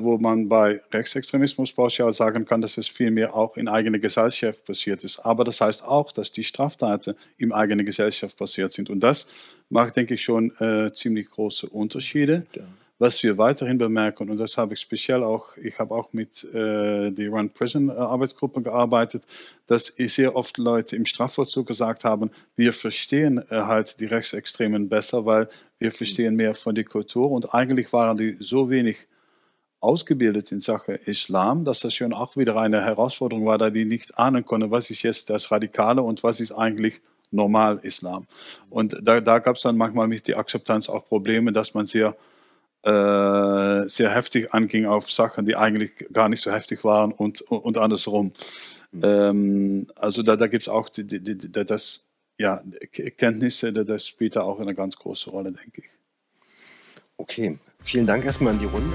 wo man bei Rechtsextremismus pauschal sagen kann, dass es vielmehr auch in eigener Gesellschaft passiert ist. Aber das heißt auch, dass die Straftaten in eigener Gesellschaft passiert sind. Und das macht, denke ich, schon äh, ziemlich große Unterschiede. Ja. Was wir weiterhin bemerken, und das habe ich speziell auch, ich habe auch mit äh, der Run Prison Arbeitsgruppe gearbeitet, dass sehr oft Leute im Strafvollzug gesagt haben, wir verstehen äh, halt die Rechtsextremen besser, weil wir verstehen mehr von der Kultur und eigentlich waren die so wenig ausgebildet in Sache Islam, dass das schon auch wieder eine Herausforderung war, da die nicht ahnen konnten, was ist jetzt das Radikale und was ist eigentlich normal Islam. Und da, da gab es dann manchmal mit der Akzeptanz auch Probleme, dass man sehr, äh, sehr heftig anging auf Sachen, die eigentlich gar nicht so heftig waren und, und andersrum. Mhm. Ähm, also da, da gibt es auch die, die, die, das, ja, Kenntnisse, das spielt da auch eine ganz große Rolle, denke ich. Okay, vielen Dank erstmal an die Runde.